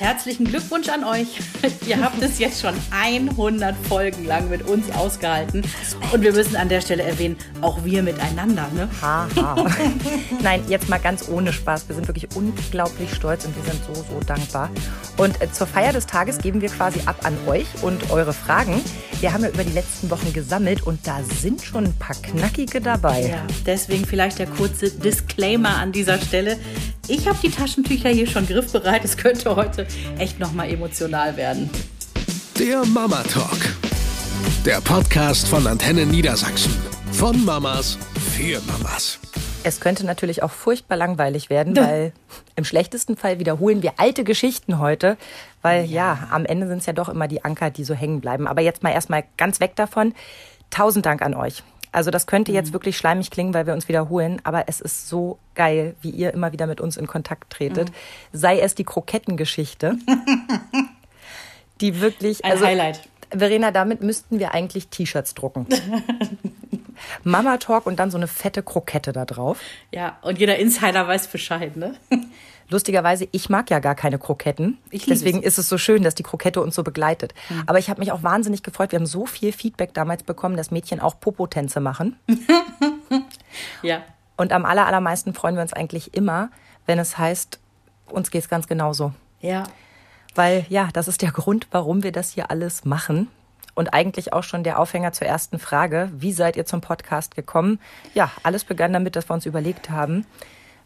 Herzlichen Glückwunsch an euch. Ihr habt es jetzt schon 100 Folgen lang mit uns ausgehalten. Und wir müssen an der Stelle erwähnen, auch wir miteinander. Ne? Ha, ha. Nein, jetzt mal ganz ohne Spaß. Wir sind wirklich unglaublich stolz und wir sind so, so dankbar. Und äh, zur Feier des Tages geben wir quasi ab an euch und eure Fragen. Wir haben ja über die letzten Wochen gesammelt und da sind schon ein paar knackige dabei. Ja, deswegen vielleicht der kurze Disclaimer an dieser Stelle. Ich habe die Taschentücher hier schon griffbereit. Es könnte heute echt nochmal emotional werden. Der Mama Talk. Der Podcast von Antenne Niedersachsen. Von Mamas für Mamas. Es könnte natürlich auch furchtbar langweilig werden, weil im schlechtesten Fall wiederholen wir alte Geschichten heute, weil ja, ja am Ende sind es ja doch immer die Anker, die so hängen bleiben. Aber jetzt mal erstmal ganz weg davon. Tausend Dank an euch. Also das könnte jetzt mhm. wirklich schleimig klingen, weil wir uns wiederholen, aber es ist so geil, wie ihr immer wieder mit uns in Kontakt tretet. Mhm. Sei es die Krokettengeschichte, die wirklich ein also, Highlight. Verena, damit müssten wir eigentlich T-Shirts drucken. Mama Talk und dann so eine fette Krokette da drauf. Ja, und jeder Insider weiß Bescheid, ne? Lustigerweise, ich mag ja gar keine Kroketten. Deswegen es. ist es so schön, dass die Krokette uns so begleitet. Mhm. Aber ich habe mich auch wahnsinnig gefreut. Wir haben so viel Feedback damals bekommen, dass Mädchen auch Popotänze machen. ja. Und am aller, allermeisten freuen wir uns eigentlich immer, wenn es heißt, uns geht es ganz genauso. Ja. Weil ja, das ist der Grund, warum wir das hier alles machen. Und eigentlich auch schon der Aufhänger zur ersten Frage. Wie seid ihr zum Podcast gekommen? Ja, alles begann damit, dass wir uns überlegt haben,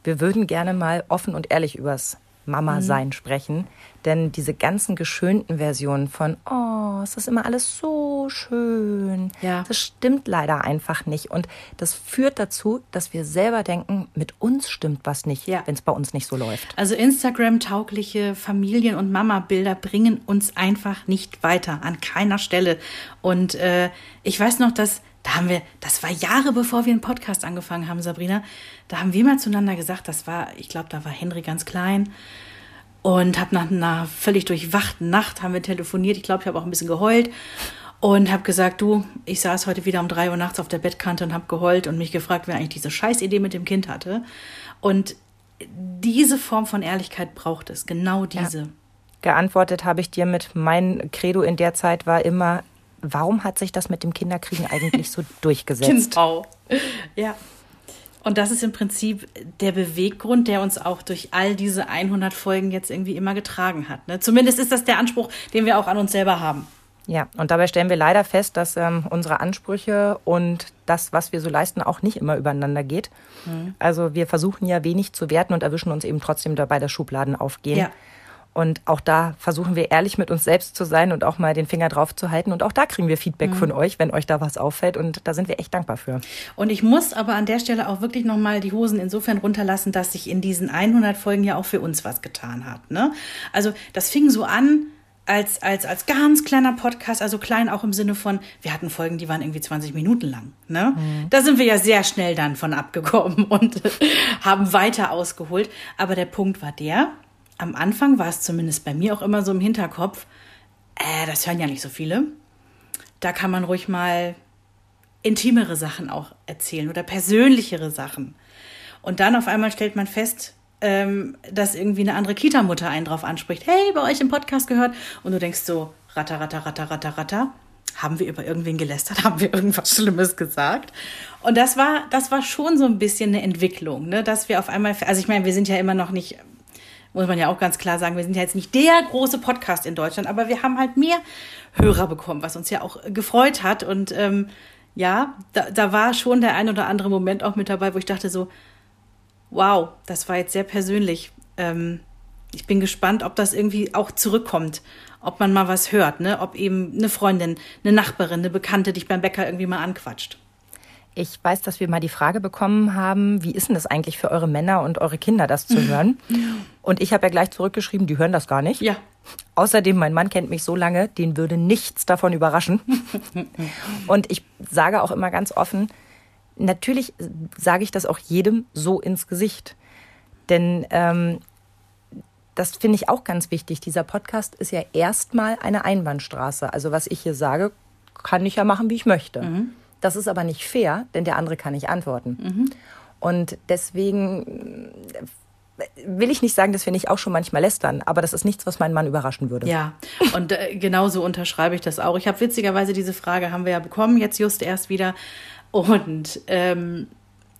wir würden gerne mal offen und ehrlich übers Mama-Sein mhm. sprechen. Denn diese ganzen geschönten Versionen von, oh, es ist immer alles so schön, ja. das stimmt leider einfach nicht. Und das führt dazu, dass wir selber denken, mit uns stimmt was nicht, ja. wenn es bei uns nicht so läuft. Also Instagram-taugliche Familien- und Mama-Bilder bringen uns einfach nicht weiter, an keiner Stelle. Und äh, ich weiß noch, dass da haben wir, das war Jahre bevor wir einen Podcast angefangen haben, Sabrina. Da haben wir mal zueinander gesagt, das war, ich glaube, da war Henry ganz klein und habe nach einer völlig durchwachten Nacht haben wir telefoniert. Ich glaube, ich habe auch ein bisschen geheult und habe gesagt, du, ich saß heute wieder um drei Uhr nachts auf der Bettkante und habe geheult und mich gefragt, wer eigentlich diese Scheißidee mit dem Kind hatte. Und diese Form von Ehrlichkeit braucht es, genau diese. Ja. Geantwortet habe ich dir mit mein Credo in der Zeit war immer warum hat sich das mit dem Kinderkriegen eigentlich so durchgesetzt? Genau. Ja. Und das ist im Prinzip der Beweggrund, der uns auch durch all diese 100 Folgen jetzt irgendwie immer getragen hat. Ne? Zumindest ist das der Anspruch, den wir auch an uns selber haben. Ja, und dabei stellen wir leider fest, dass ähm, unsere Ansprüche und das, was wir so leisten, auch nicht immer übereinander geht. Mhm. Also wir versuchen ja wenig zu werten und erwischen uns eben trotzdem dabei, dass Schubladen aufgehen. Ja. Und auch da versuchen wir ehrlich mit uns selbst zu sein und auch mal den Finger drauf zu halten. Und auch da kriegen wir Feedback mhm. von euch, wenn euch da was auffällt. Und da sind wir echt dankbar für. Und ich muss aber an der Stelle auch wirklich nochmal die Hosen insofern runterlassen, dass sich in diesen 100 Folgen ja auch für uns was getan hat. Ne? Also das fing so an, als, als, als ganz kleiner Podcast, also klein auch im Sinne von, wir hatten Folgen, die waren irgendwie 20 Minuten lang. Ne? Mhm. Da sind wir ja sehr schnell dann von abgekommen und haben weiter ausgeholt. Aber der Punkt war der, am Anfang war es zumindest bei mir auch immer so im Hinterkopf, äh, das hören ja nicht so viele. Da kann man ruhig mal intimere Sachen auch erzählen oder persönlichere Sachen. Und dann auf einmal stellt man fest, ähm, dass irgendwie eine andere Kita-Mutter einen drauf anspricht. Hey, bei euch im Podcast gehört. Und du denkst so, ratter, ratter, ratter, ratter, ratter. Haben wir über irgendwen gelästert? Haben wir irgendwas Schlimmes gesagt? Und das war, das war schon so ein bisschen eine Entwicklung, ne? dass wir auf einmal, also ich meine, wir sind ja immer noch nicht muss man ja auch ganz klar sagen, wir sind ja jetzt nicht der große Podcast in Deutschland, aber wir haben halt mehr Hörer bekommen, was uns ja auch gefreut hat. Und ähm, ja, da, da war schon der ein oder andere Moment auch mit dabei, wo ich dachte so, wow, das war jetzt sehr persönlich. Ähm, ich bin gespannt, ob das irgendwie auch zurückkommt, ob man mal was hört, ne? ob eben eine Freundin, eine Nachbarin, eine Bekannte dich beim Bäcker irgendwie mal anquatscht. Ich weiß, dass wir mal die Frage bekommen haben, wie ist denn das eigentlich für eure Männer und eure Kinder, das zu hören? Und ich habe ja gleich zurückgeschrieben, die hören das gar nicht. Ja. Außerdem, mein Mann kennt mich so lange, den würde nichts davon überraschen. und ich sage auch immer ganz offen, natürlich sage ich das auch jedem so ins Gesicht. Denn ähm, das finde ich auch ganz wichtig. Dieser Podcast ist ja erstmal eine Einbahnstraße. Also was ich hier sage, kann ich ja machen, wie ich möchte. Mhm. Das ist aber nicht fair, denn der andere kann nicht antworten. Mhm. Und deswegen will ich nicht sagen, dass wir nicht auch schon manchmal lästern, aber das ist nichts, was meinen Mann überraschen würde. Ja, und äh, genauso unterschreibe ich das auch. Ich habe witzigerweise diese Frage haben wir ja bekommen, jetzt just erst wieder. Und ähm,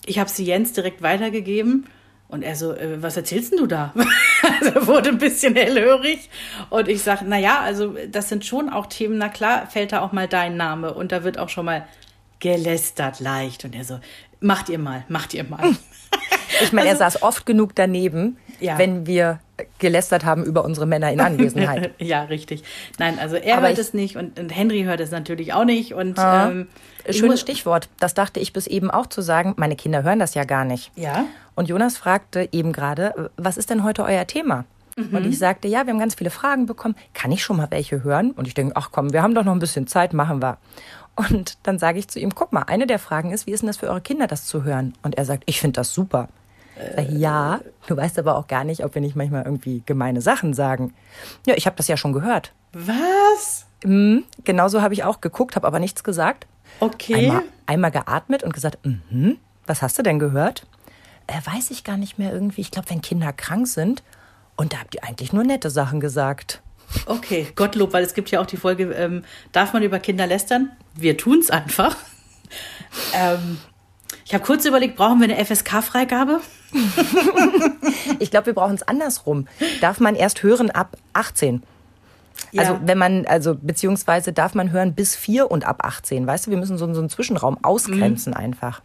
ich habe sie Jens direkt weitergegeben. Und er so, äh, was erzählst denn du da? also er wurde ein bisschen hellhörig. Und ich sage, na ja, also das sind schon auch Themen, na klar, fällt da auch mal dein Name. Und da wird auch schon mal gelästert leicht. Und er so, macht ihr mal, macht ihr mal. Ich meine, er saß oft genug daneben, Ja. wenn wir gelästert haben über unsere Männer in Anwesenheit. ja, richtig. Nein, also er Aber hört es nicht und, und Henry hört es natürlich auch nicht. Und Ah. ähm, Schönes Stichwort. Das dachte ich bis eben auch zu sagen. Meine Kinder hören das ja gar nicht. Ja. Und Jonas fragte eben gerade, was ist denn heute euer Thema? Und ich sagte, ja, wir haben ganz viele Fragen bekommen. Kann ich schon mal welche hören? Und ich denke, ach komm, wir haben doch noch ein bisschen Zeit, machen wir. Und dann sage ich zu ihm, guck mal, eine der Fragen ist, wie ist denn das für eure Kinder, das zu hören? Und er sagt, ich finde das super. Sag ich, ja, du weißt aber auch gar nicht, ob wir nicht manchmal irgendwie gemeine Sachen sagen. Ja, ich habe das ja schon gehört. Was? Mhm, genauso habe ich auch geguckt, habe aber nichts gesagt. Okay. Einmal, einmal geatmet und gesagt, mhm, was hast du denn gehört? Äh, weiß ich gar nicht mehr irgendwie. Ich glaube, wenn Kinder krank sind. Und da habt ihr eigentlich nur nette Sachen gesagt. Okay, Gottlob, weil es gibt ja auch die Folge, ähm, darf man über Kinder lästern? Wir tun's einfach. ähm, ich habe kurz überlegt, brauchen wir eine FSK-Freigabe? Ich glaube, wir brauchen es andersrum. Darf man erst hören ab 18? Also wenn man, also beziehungsweise darf man hören bis 4 und ab 18. Weißt du, wir müssen so, so einen Zwischenraum ausgrenzen einfach.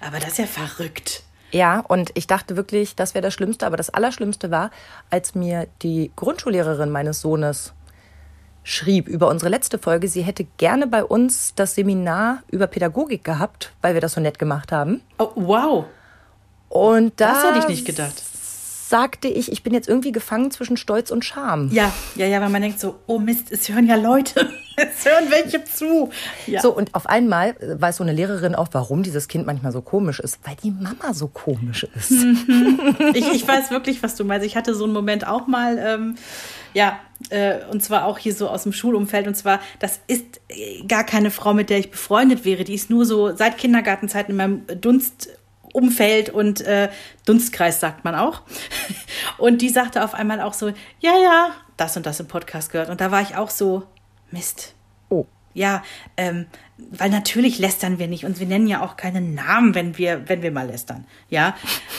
Aber das ist ja verrückt. Ja, und ich dachte wirklich, das wäre das Schlimmste. Aber das Allerschlimmste war, als mir die Grundschullehrerin meines Sohnes schrieb über unsere letzte Folge, sie hätte gerne bei uns das Seminar über Pädagogik gehabt, weil wir das so nett gemacht haben. Oh, wow, Und da das hätte ich nicht gedacht. sagte ich, ich bin jetzt irgendwie gefangen zwischen Stolz und Scham. Ja, ja, ja, weil man denkt so, oh Mist, es hören ja Leute. Es hören welche zu. Ja. So, und auf einmal weiß so eine Lehrerin auch, warum dieses Kind manchmal so komisch ist. Weil die Mama so komisch ist. Ich, ich weiß wirklich, was du meinst. Ich hatte so einen Moment auch mal, ähm, ja, äh, und zwar auch hier so aus dem Schulumfeld. Und zwar, das ist äh, gar keine Frau, mit der ich befreundet wäre. Die ist nur so seit Kindergartenzeiten in meinem Dunstumfeld und äh, Dunstkreis, sagt man auch. Und die sagte auf einmal auch so, ja, ja, das und das im Podcast gehört. Und da war ich auch so, Mist. Oh. Ja, ähm, weil natürlich lästern wir nicht und wir nennen ja auch keinen Namen, wenn wir, wenn wir mal lästern. Ja,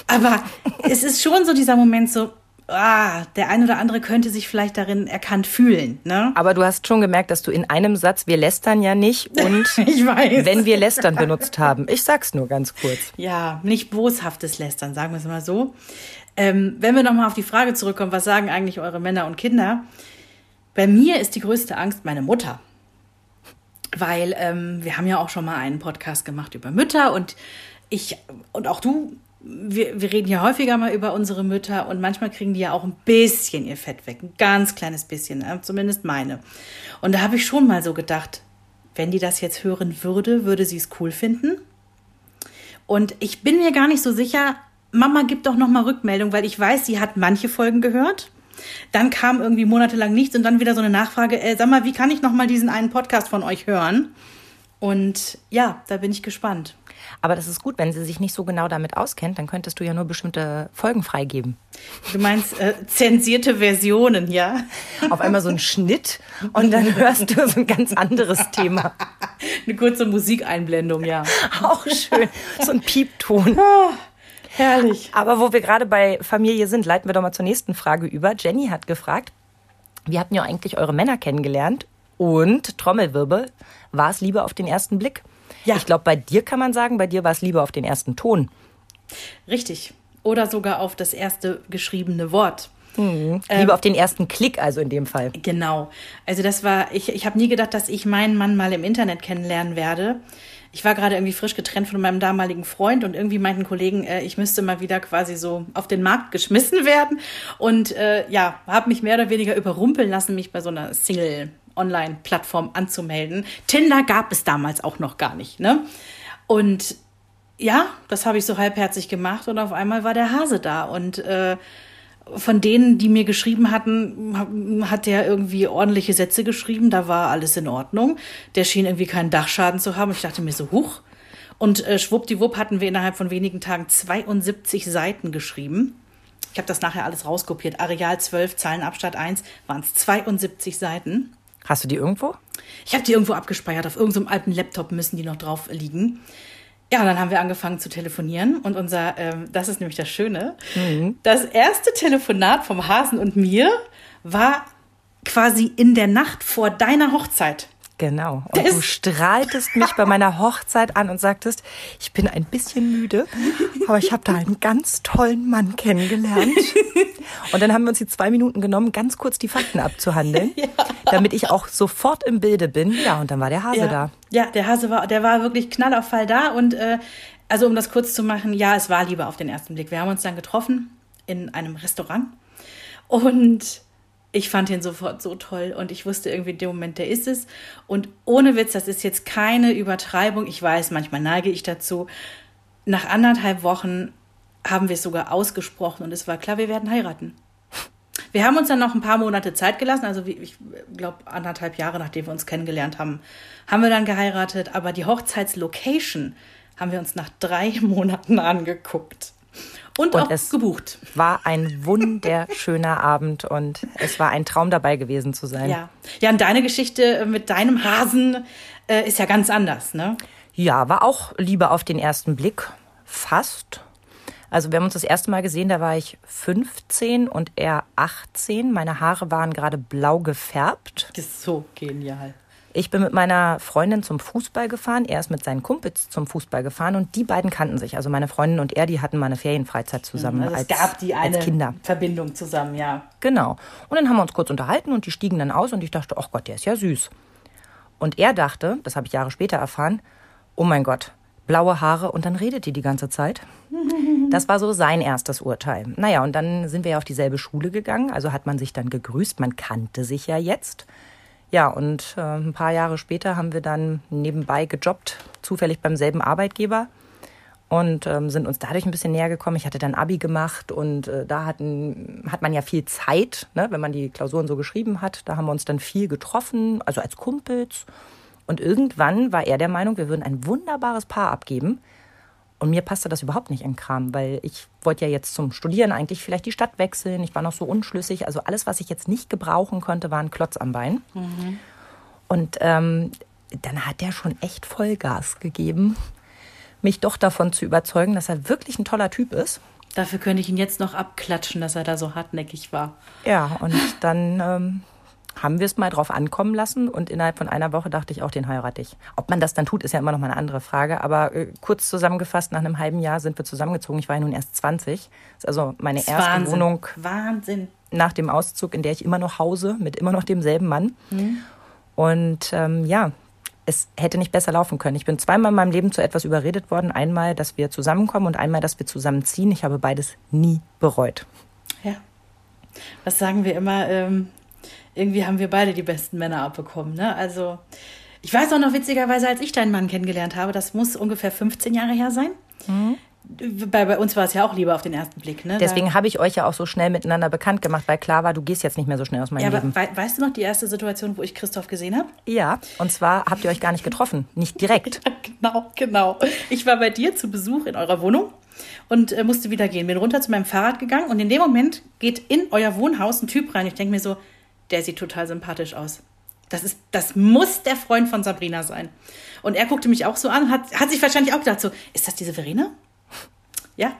aber es ist schon so dieser Moment so, ah, der ein oder andere könnte sich vielleicht darin erkannt fühlen, ne? Aber du hast schon gemerkt, dass du in einem Satz, wir lästern ja nicht und wenn wir lästern benutzt haben. Ich sag's nur ganz kurz. Ja, nicht boshaftes Lästern, sagen wir es mal so. Ähm, wenn wir nochmal auf die Frage zurückkommen, was sagen eigentlich eure Männer und Kinder? Bei mir ist die größte Angst meine Mutter. Weil ähm, wir haben ja auch schon mal einen Podcast gemacht über Mütter und ich und auch du, wir, wir reden ja häufiger mal über unsere Mütter und manchmal kriegen die ja auch ein bisschen ihr Fett weg. Ein ganz kleines bisschen, zumindest meine. Und da habe ich schon mal so gedacht, wenn die das jetzt hören würde, würde sie es cool finden. Und ich bin mir gar nicht so sicher, Mama gibt doch noch mal Rückmeldung, weil ich weiß, sie hat manche Folgen gehört. Dann kam irgendwie monatelang nichts und dann wieder so eine Nachfrage, äh, sag mal, wie kann ich noch mal diesen einen Podcast von euch hören? Und ja, da bin ich gespannt. Aber das ist gut, wenn sie sich nicht so genau damit auskennt, dann könntest du ja nur bestimmte Folgen freigeben. Du meinst äh, zensierte Versionen, ja? Auf einmal so ein Schnitt und dann hörst du so ein ganz anderes Thema. Eine kurze Musikeinblendung, ja. Auch schön. So ein Piepton. Herrlich. Aber wo wir gerade bei Familie sind, leiten wir doch mal zur nächsten Frage über. Jenny hat gefragt, wie habt ihr eigentlich eure Männer kennengelernt? Und Trommelwirbel, war es Liebe auf den ersten Blick? Ja. Ich glaube, bei dir kann man sagen, bei dir war es Liebe auf den ersten Ton. Richtig. Oder sogar auf das erste geschriebene Wort. Liebe auf den ersten Klick, also in dem Fall. Genau. Also das war, ich, ich habe nie gedacht, dass ich meinen Mann mal im Internet kennenlernen werde. Ich war gerade irgendwie frisch getrennt von meinem damaligen Freund und irgendwie meinten Kollegen, äh, ich müsste mal wieder quasi so auf den Markt geschmissen werden. Und äh, ja, habe mich mehr oder weniger überrumpeln lassen, mich bei so einer Single-Online-Plattform anzumelden. Tinder gab es damals auch noch gar nicht. Ne? Und ja, das habe ich so halbherzig gemacht und auf einmal war der Hase da und äh, von denen, die mir geschrieben hatten, hat der irgendwie ordentliche Sätze geschrieben, da war alles in Ordnung. Der schien irgendwie keinen Dachschaden zu haben. Ich dachte mir so, huch. Und äh, schwuppdiwupp hatten wir innerhalb von wenigen Tagen 72 Seiten geschrieben. Ich habe das nachher alles rauskopiert. Areal 12, Zahlenabstand 1, waren es 72 Seiten. Hast du die irgendwo? Ich habe die irgendwo abgespeichert. Auf irgendeinem alten Laptop müssen die noch drauf liegen. Ja, und dann haben wir angefangen zu telefonieren und unser, ähm, das ist nämlich das Schöne, das erste Telefonat vom Hasen und mir war quasi in der Nacht vor deiner Hochzeit. Genau. Und du ist- strahltest mich bei meiner Hochzeit an und sagtest, ich bin ein bisschen müde, aber ich habe da einen ganz tollen Mann kennengelernt. Und dann haben wir uns die zwei Minuten genommen, ganz kurz die Fakten abzuhandeln, damit ich auch sofort im Bilde bin. Ja, und dann war der Hase ja. da. Ja, der Hase war, der war wirklich knall auf Fall da und äh, also um das kurz zu machen, ja, es war Liebe auf den ersten Blick. Wir haben uns dann getroffen in einem Restaurant und ich fand ihn sofort so toll und ich wusste irgendwie in dem Moment, der ist es. Und ohne Witz, das ist jetzt keine Übertreibung. Ich weiß, manchmal neige ich dazu. Nach anderthalb Wochen haben wir es sogar ausgesprochen und es war klar, wir werden heiraten. Wir haben uns dann noch ein paar Monate Zeit gelassen, also ich glaube anderthalb Jahre, nachdem wir uns kennengelernt haben, haben wir dann geheiratet. Aber die Hochzeitslocation haben wir uns nach drei Monaten angeguckt und, Und auch es- gebucht. War ein wunderschöner Abend und es war ein Traum dabei gewesen zu sein. Ja, ja. Und deine Geschichte mit deinem Hasen äh, ist ja ganz anders, ne? Ja, war auch Liebe auf den ersten Blick. Fast. Also wir haben uns das erste Mal gesehen, da war ich 15 und er 18. Meine Haare waren gerade blau gefärbt. Das ist so genial. Ich bin mit meiner Freundin zum Fußball gefahren. Er ist mit seinen Kumpels zum Fußball gefahren und die beiden kannten sich. Also meine Freundin und er, die hatten mal eine Ferienfreizeit zusammen Also als, es gab die eine als Kinder. Verbindung zusammen, ja. Genau. Und dann haben wir uns kurz unterhalten und die stiegen dann aus und ich dachte, ach Gott, der ist ja süß. Und er dachte, das habe ich Jahre später erfahren, oh mein Gott, blaue Haare und dann redet die die ganze Zeit. Das war so sein erstes Urteil. Naja, und dann sind wir ja auf dieselbe Schule gegangen, also hat man sich dann gegrüßt, man kannte sich ja jetzt. Ja, und äh, ein paar Jahre später haben wir dann nebenbei gejobbt, zufällig beim selben Arbeitgeber und ähm, sind uns dadurch ein bisschen näher gekommen. Ich hatte dann Abi gemacht und äh, da hatten, hat man ja viel Zeit, ne, wenn man die Klausuren so geschrieben hat. Da haben wir uns dann viel getroffen, also als Kumpels. Und irgendwann war er der Meinung, wir würden ein wunderbares Paar abgeben. Und mir passte das überhaupt nicht in Kram, weil ich wollte ja jetzt zum Studieren eigentlich vielleicht die Stadt wechseln. Ich war noch so unschlüssig. Also alles, was ich jetzt nicht gebrauchen konnte, war ein Klotz am Bein. Und ähm, dann hat er schon echt Vollgas gegeben, mich doch davon zu überzeugen, dass er wirklich ein toller Typ ist. Dafür könnte ich ihn jetzt noch abklatschen, dass er da so hartnäckig war. Ja, und dann ähm, haben wir es mal drauf ankommen lassen und innerhalb von einer Woche dachte ich auch, den heirate ich. Ob man das dann tut, ist ja immer noch mal eine andere Frage. Aber äh, kurz zusammengefasst, nach einem halben Jahr sind wir zusammengezogen. Ich war ja nun erst 20. Das ist also meine erste Wahnsinn. Wohnung Wahnsinn. nach dem Auszug, in der ich immer noch hause, mit immer noch demselben Mann. Und ähm, ja, es hätte nicht besser laufen können. Ich bin zweimal in meinem Leben zu etwas überredet worden. Einmal, dass wir zusammenkommen und einmal, dass wir zusammenziehen. Ich habe beides nie bereut. Ja. Was sagen wir immer? Ähm, irgendwie haben wir beide die besten Männer abbekommen. Ne? Also, ich weiß auch noch witzigerweise, als ich deinen Mann kennengelernt habe, das muss ungefähr 15 Jahre her sein. Bei, bei uns war es ja auch lieber auf den ersten Blick. Ne? Deswegen habe ich euch ja auch so schnell miteinander bekannt gemacht, weil klar war, du gehst jetzt nicht mehr so schnell aus meinem ja, aber Leben. wei weißt du noch die erste Situation, wo ich Christoph gesehen habe? Ja, und zwar habt ihr euch gar nicht getroffen, nicht direkt. Genau, genau. Ich war bei dir zu Besuch in eurer Wohnung und äh, musste wieder gehen. Bin runter zu meinem Fahrrad gegangen und in dem Moment geht in euer Wohnhaus ein Typ rein. Ich denke mir so, der sieht total sympathisch aus. Das, ist, das muss der Freund von Sabrina sein. Und er guckte mich auch so an, hat, hat sich wahrscheinlich auch gedacht, so, ist das diese Verena? Ja.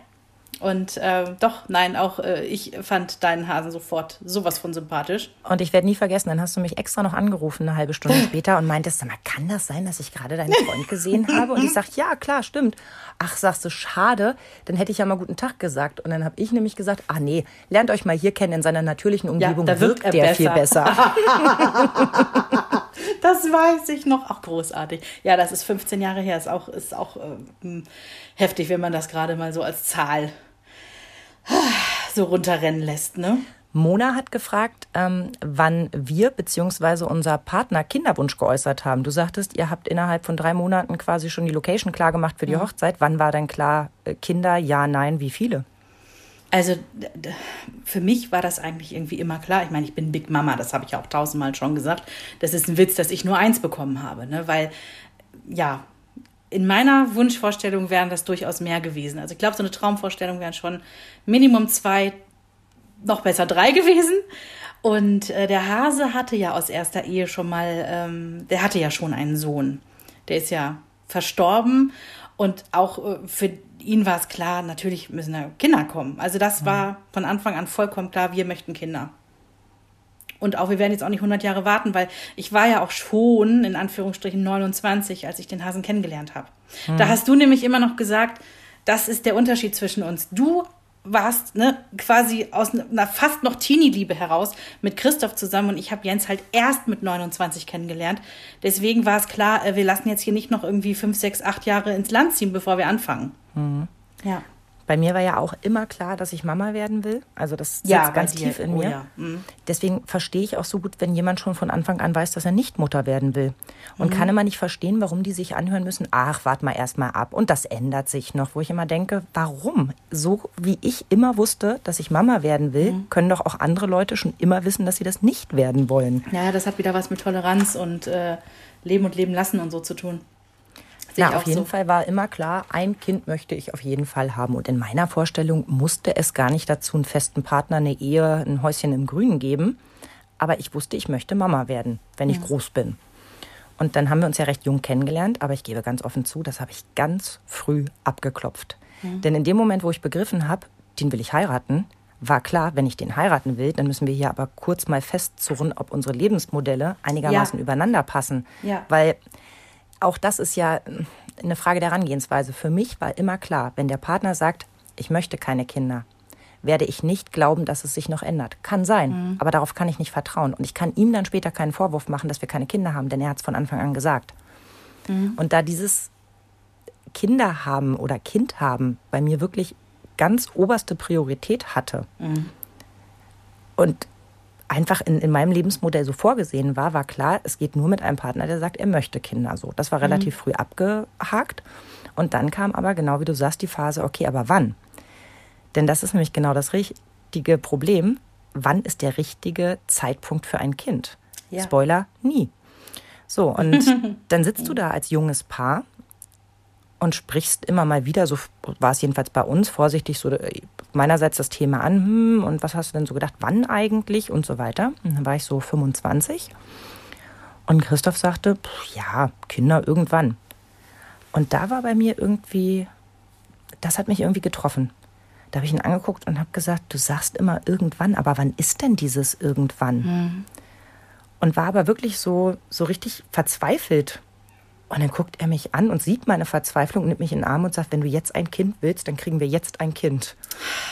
Und äh, doch, nein, auch äh, ich fand deinen Hasen sofort sowas von sympathisch. Und ich werde nie vergessen, dann hast du mich extra noch angerufen, eine halbe Stunde später, und meintest, sag mal, kann das sein, dass ich gerade deinen Freund gesehen habe? Und ich sag, ja, klar, stimmt. Ach, sagst du, schade, dann hätte ich ja mal guten Tag gesagt. Und dann habe ich nämlich gesagt, ah nee, lernt euch mal hier kennen, in seiner natürlichen Umgebung da wirkt wirkt er der besser. viel besser. Das weiß ich noch. Auch großartig. Ja, das ist 15 Jahre her. Ist auch, ist auch ähm, heftig, wenn man das gerade mal so als Zahl so runterrennen lässt, ne? Mona hat gefragt, ähm, wann wir bzw. unser Partner Kinderwunsch geäußert haben. Du sagtest, ihr habt innerhalb von drei Monaten quasi schon die Location klar gemacht für die Hochzeit. Wann war denn klar, äh, Kinder, ja, nein, wie viele? Also für mich war das eigentlich irgendwie immer klar. Ich meine, ich bin Big Mama, das habe ich ja auch tausendmal schon gesagt. Das ist ein Witz, dass ich nur eins bekommen habe, ne? Weil ja, in meiner Wunschvorstellung wären das durchaus mehr gewesen. Also ich glaube, so eine Traumvorstellung wären schon Minimum zwei, noch besser drei gewesen. Und äh, der Hase hatte ja aus erster Ehe schon mal, ähm, der hatte ja schon einen Sohn. Der ist ja verstorben und auch äh, für ihn war es klar, natürlich müssen da Kinder kommen. Also das war von Anfang an vollkommen klar, wir möchten Kinder. Und auch, wir werden jetzt auch nicht 100 Jahre warten, weil ich war ja auch schon, in Anführungsstrichen, 29, als ich den Hasen kennengelernt habe. Mhm. Da hast du nämlich immer noch gesagt, das ist der Unterschied zwischen uns. Du warst ne, quasi aus einer fast noch Teenie-Liebe heraus mit Christoph zusammen und ich habe Jens halt erst mit 29 kennengelernt. Deswegen war es klar, äh, wir lassen jetzt hier nicht noch irgendwie fünf, sechs, acht Jahre ins Land ziehen, bevor wir anfangen. Mhm. Ja. Bei mir war ja auch immer klar, dass ich Mama werden will. Also das sitzt ja, ganz tief in oh, mir. Ja. Mhm. Deswegen verstehe ich auch so gut, wenn jemand schon von Anfang an weiß, dass er nicht Mutter werden will. Und mhm. kann immer nicht verstehen, warum die sich anhören müssen, ach, wart mal erst mal ab. Und das ändert sich noch, wo ich immer denke, warum? So wie ich immer wusste, dass ich Mama werden will, mhm. können doch auch andere Leute schon immer wissen, dass sie das nicht werden wollen. Ja, das hat wieder was mit Toleranz und äh, Leben und Leben lassen und so zu tun. Na, auf jeden so. Fall war immer klar, ein Kind möchte ich auf jeden Fall haben. Und in meiner Vorstellung musste es gar nicht dazu einen festen Partner, eine Ehe, ein Häuschen im Grünen geben. Aber ich wusste, ich möchte Mama werden, wenn ich ja. groß bin. Und dann haben wir uns ja recht jung kennengelernt, aber ich gebe ganz offen zu, das habe ich ganz früh abgeklopft. Ja. Denn in dem Moment, wo ich begriffen habe, den will ich heiraten, war klar, wenn ich den heiraten will, dann müssen wir hier aber kurz mal festzurren, ob unsere Lebensmodelle einigermaßen ja. übereinander passen. Ja. Weil auch das ist ja eine Frage der Herangehensweise. Für mich war immer klar, wenn der Partner sagt, ich möchte keine Kinder, werde ich nicht glauben, dass es sich noch ändert. Kann sein, mhm. aber darauf kann ich nicht vertrauen. Und ich kann ihm dann später keinen Vorwurf machen, dass wir keine Kinder haben, denn er hat es von Anfang an gesagt. Mhm. Und da dieses Kinder haben oder Kind haben bei mir wirklich ganz oberste Priorität hatte mhm. und einfach in, in meinem Lebensmodell so vorgesehen war, war klar, es geht nur mit einem Partner, der sagt, er möchte Kinder so. Das war relativ mhm. früh abgehakt. Und dann kam aber genau wie du sagst die Phase, okay, aber wann? Denn das ist nämlich genau das richtige Problem. Wann ist der richtige Zeitpunkt für ein Kind? Ja. Spoiler, nie. So, und dann sitzt du da als junges Paar und sprichst immer mal wieder, so war es jedenfalls bei uns, vorsichtig so äh, meinerseits das Thema an, hm, und was hast du denn so gedacht, wann eigentlich und so weiter. Und dann war ich so 25 und Christoph sagte, pff, ja, Kinder irgendwann. Und da war bei mir irgendwie, das hat mich irgendwie getroffen. Da habe ich ihn angeguckt und habe gesagt, du sagst immer irgendwann, aber wann ist denn dieses irgendwann? Mhm. Und war aber wirklich so, so richtig verzweifelt und dann guckt er mich an und sieht meine Verzweiflung, nimmt mich in den Arm und sagt, wenn du jetzt ein Kind willst, dann kriegen wir jetzt ein Kind.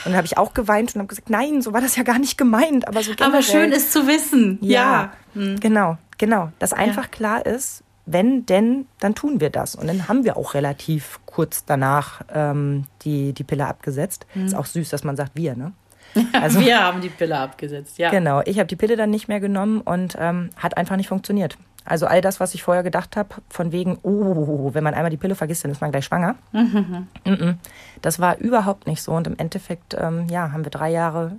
Und dann habe ich auch geweint und habe gesagt, nein, so war das ja gar nicht gemeint. Aber, so aber schön ist zu wissen. Ja, ja. Mhm. genau, genau. Dass einfach ja. klar ist, wenn denn, dann tun wir das. Und dann haben wir auch relativ kurz danach ähm, die, die Pille abgesetzt. Mhm. Ist auch süß, dass man sagt, wir, ne? Also, wir haben die Pille abgesetzt, ja. Genau, ich habe die Pille dann nicht mehr genommen und ähm, hat einfach nicht funktioniert. Also all das, was ich vorher gedacht habe, von wegen, oh, wenn man einmal die Pille vergisst, dann ist man gleich schwanger. Mhm. Das war überhaupt nicht so. Und im Endeffekt, ähm, ja, haben wir drei Jahre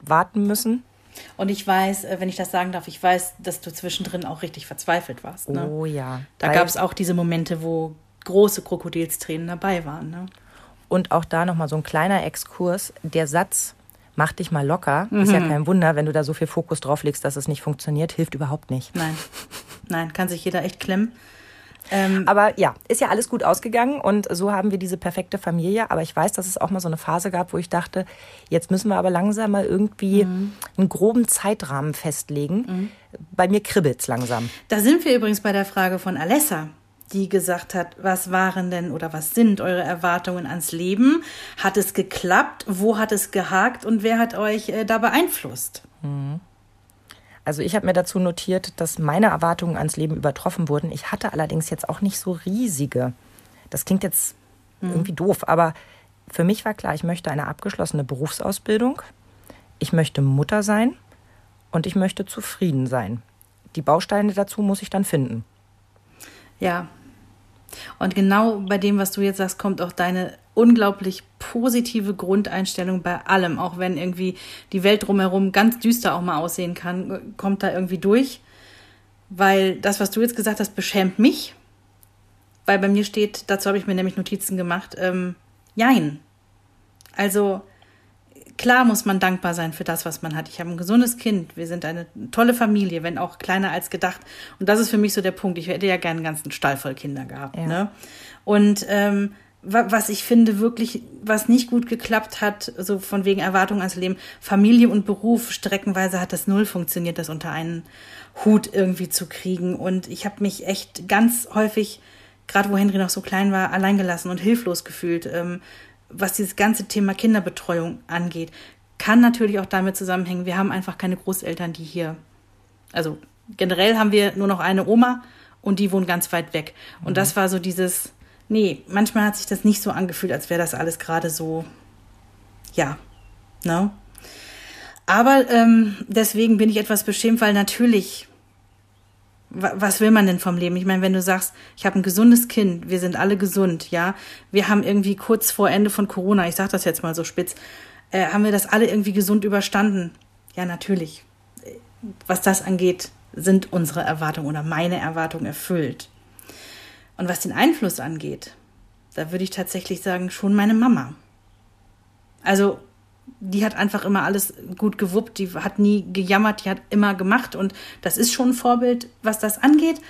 warten müssen. Und ich weiß, äh, wenn ich das sagen darf, ich weiß, dass du zwischendrin auch richtig verzweifelt warst. Ne? Oh ja. Da gab es auch diese Momente, wo große Krokodilstränen dabei waren. Ne? Und auch da nochmal so ein kleiner Exkurs. Der Satz, mach dich mal locker. Mhm. Ist ja mhm. kein Wunder, wenn du da so viel Fokus drauf legst, dass es nicht funktioniert, hilft überhaupt nicht. Nein, nein, kann sich jeder echt klemmen. Ähm, aber ja, ist ja alles gut ausgegangen und so haben wir diese perfekte Familie. Aber ich weiß, dass es auch mal so eine Phase gab, wo ich dachte, jetzt müssen wir aber langsam mal irgendwie mhm. einen groben Zeitrahmen festlegen. Mhm. Bei mir kribbelt es langsam. Da sind wir übrigens bei der Frage von Alessa die gesagt hat, was waren denn oder was sind eure Erwartungen ans Leben? Hat es geklappt? Wo hat es gehakt und wer hat euch äh, da beeinflusst? Mhm. Also ich habe mir dazu notiert, dass meine Erwartungen ans Leben übertroffen wurden. Ich hatte allerdings jetzt auch nicht so riesige. Das klingt jetzt mhm. irgendwie doof, aber für mich war klar, ich möchte eine abgeschlossene Berufsausbildung, ich möchte Mutter sein und ich möchte zufrieden sein. Die Bausteine dazu muss ich dann finden. Ja. Und genau bei dem, was du jetzt sagst, kommt auch deine unglaublich positive Grundeinstellung bei allem, auch wenn irgendwie die Welt drumherum ganz düster auch mal aussehen kann, kommt da irgendwie durch. Weil das, was du jetzt gesagt hast, beschämt mich. Weil bei mir steht, dazu habe ich mir nämlich Notizen gemacht, ähm, Jein. Also klar muss man dankbar sein für das, was man hat. Ich habe ein gesundes Kind. Wir sind eine tolle Familie, wenn auch kleiner als gedacht. Und das ist für mich so der Punkt. Ich hätte ja gerne einen ganzen Stall voll Kinder gehabt. Ja. Ne? Und ähm, was ich finde wirklich, was nicht gut geklappt hat, so von wegen Erwartung ans Leben, Familie und Beruf, streckenweise hat das null funktioniert, das unter einen Hut irgendwie zu kriegen. Und ich habe mich echt ganz häufig, gerade wo Henry noch so klein war, alleingelassen und hilflos gefühlt, ähm, was dieses ganze Thema Kinderbetreuung angeht. Kann natürlich auch damit zusammenhängen, wir haben einfach keine Großeltern, die hier, also generell haben wir nur noch eine Oma und die wohnt ganz weit weg. Und mhm. das war so dieses, nee, manchmal hat sich das nicht so angefühlt, als wäre das alles gerade so, ja, ne? Aber ähm, deswegen bin ich etwas beschämt, weil natürlich, was will man denn vom Leben? Ich meine, wenn du sagst, ich habe ein gesundes Kind, wir sind alle gesund, ja, wir haben irgendwie kurz vor Ende von Corona, ich sage das jetzt mal so spitz, äh, haben wir das alle irgendwie gesund überstanden? Ja, natürlich. Was das angeht, sind unsere Erwartungen oder meine Erwartungen erfüllt. Und was den Einfluss angeht, da würde ich tatsächlich sagen, schon meine Mama. Also, die hat einfach immer alles gut gewuppt, die hat nie gejammert, die hat immer gemacht und das ist schon ein Vorbild, was das angeht.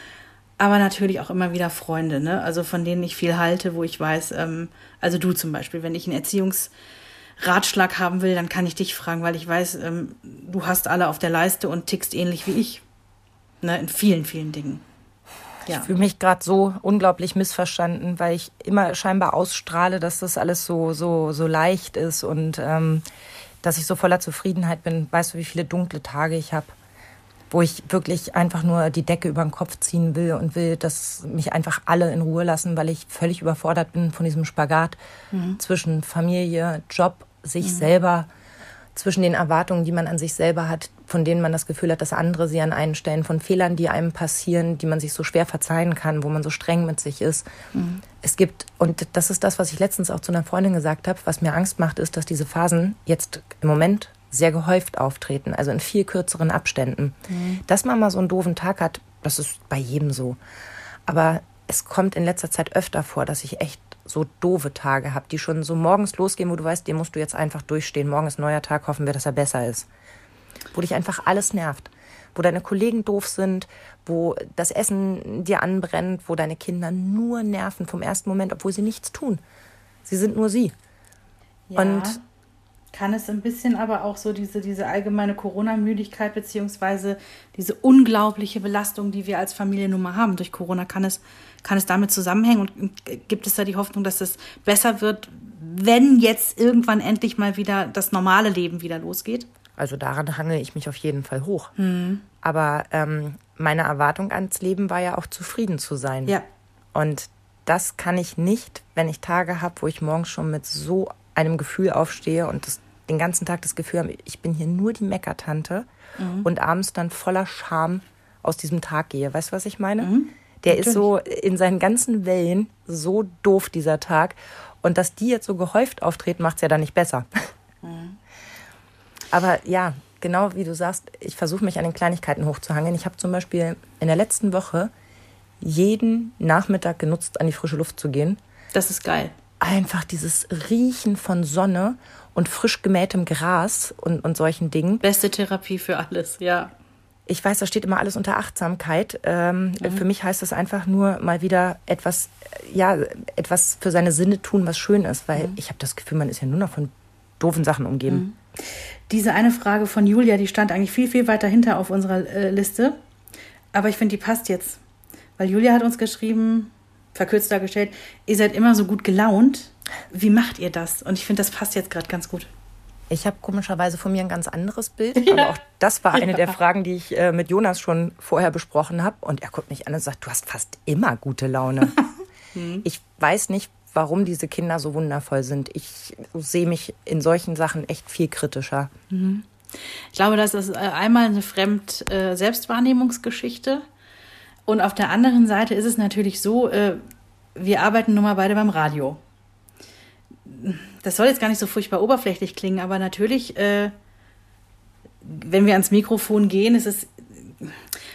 Aber natürlich auch immer wieder Freunde, ne? Also von denen ich viel halte, wo ich weiß, ähm, also du zum Beispiel, wenn ich einen Erziehungsratschlag haben will, dann kann ich dich fragen, weil ich weiß, ähm, du hast alle auf der Leiste und tickst ähnlich wie ich. Ne? In vielen, vielen Dingen. Ja. Ich fühle mich gerade so unglaublich missverstanden, weil ich immer scheinbar ausstrahle, dass das alles so, so, so leicht ist und ähm, dass ich so voller Zufriedenheit bin. Weißt du, wie viele dunkle Tage ich habe, wo ich wirklich einfach nur die Decke über den Kopf ziehen will und will, dass mich einfach alle in Ruhe lassen, weil ich völlig überfordert bin von diesem Spagat mhm. zwischen Familie, Job, sich mhm. selber zwischen den Erwartungen, die man an sich selber hat, von denen man das Gefühl hat, dass andere sie an einen stellen, von Fehlern, die einem passieren, die man sich so schwer verzeihen kann, wo man so streng mit sich ist. Mhm. Es gibt, und das ist das, was ich letztens auch zu einer Freundin gesagt habe, was mir Angst macht, ist, dass diese Phasen jetzt im Moment sehr gehäuft auftreten, also in viel kürzeren Abständen. Mhm. Dass man mal so einen doofen Tag hat, das ist bei jedem so. Aber es kommt in letzter Zeit öfter vor, dass ich echt so doofe Tage habe, die schon so morgens losgehen, wo du weißt, den musst du jetzt einfach durchstehen. Morgen ist ein neuer Tag, hoffen wir, dass er besser ist. Wo dich einfach alles nervt. Wo deine Kollegen doof sind, wo das Essen dir anbrennt, wo deine Kinder nur nerven vom ersten Moment, obwohl sie nichts tun. Sie sind nur sie. Ja. Und kann es ein bisschen aber auch so diese, diese allgemeine Corona-Müdigkeit beziehungsweise diese unglaubliche Belastung, die wir als Familie nun mal haben durch Corona, kann es, kann es damit zusammenhängen und gibt es da die Hoffnung, dass es besser wird, wenn jetzt irgendwann endlich mal wieder das normale Leben wieder losgeht? Also daran hangel ich mich auf jeden Fall hoch. Hm. Aber ähm, meine Erwartung ans Leben war ja auch zufrieden zu sein. Ja. Und das kann ich nicht, wenn ich Tage habe, wo ich morgens schon mit so einem Gefühl aufstehe und das den ganzen Tag das Gefühl haben, ich bin hier nur die Meckertante mhm. und abends dann voller Scham aus diesem Tag gehe. Weißt du, was ich meine? Mhm. Der Natürlich. ist so in seinen ganzen Wellen so doof, dieser Tag. Und dass die jetzt so gehäuft auftreten, macht es ja dann nicht besser. Mhm. Aber ja, genau wie du sagst, ich versuche mich an den Kleinigkeiten hochzuhangeln. Ich habe zum Beispiel in der letzten Woche jeden Nachmittag genutzt, an die frische Luft zu gehen. Das ist geil. Einfach dieses Riechen von Sonne und frisch gemähtem Gras und, und solchen Dingen. Beste Therapie für alles, ja. Ich weiß, da steht immer alles unter Achtsamkeit. Ähm, mhm. Für mich heißt das einfach nur mal wieder etwas, ja, etwas für seine Sinne tun, was schön ist, weil mhm. ich habe das Gefühl, man ist ja nur noch von doofen Sachen umgeben. Mhm. Diese eine Frage von Julia, die stand eigentlich viel, viel weiter hinter auf unserer äh, Liste. Aber ich finde, die passt jetzt. Weil Julia hat uns geschrieben, verkürzt dargestellt, ihr seid immer so gut gelaunt. Wie macht ihr das? Und ich finde, das passt jetzt gerade ganz gut. Ich habe komischerweise von mir ein ganz anderes Bild. Ja. Aber auch das war eine ja. der Fragen, die ich äh, mit Jonas schon vorher besprochen habe. Und er guckt mich an und sagt, du hast fast immer gute Laune. hm. Ich weiß nicht, warum diese Kinder so wundervoll sind. Ich sehe mich in solchen Sachen echt viel kritischer. Mhm. Ich glaube, das ist äh, einmal eine Fremd-Selbstwahrnehmungsgeschichte. Äh, und auf der anderen Seite ist es natürlich so, äh, wir arbeiten nun mal beide beim Radio. Das soll jetzt gar nicht so furchtbar oberflächlich klingen, aber natürlich, äh, wenn wir ans Mikrofon gehen, ist es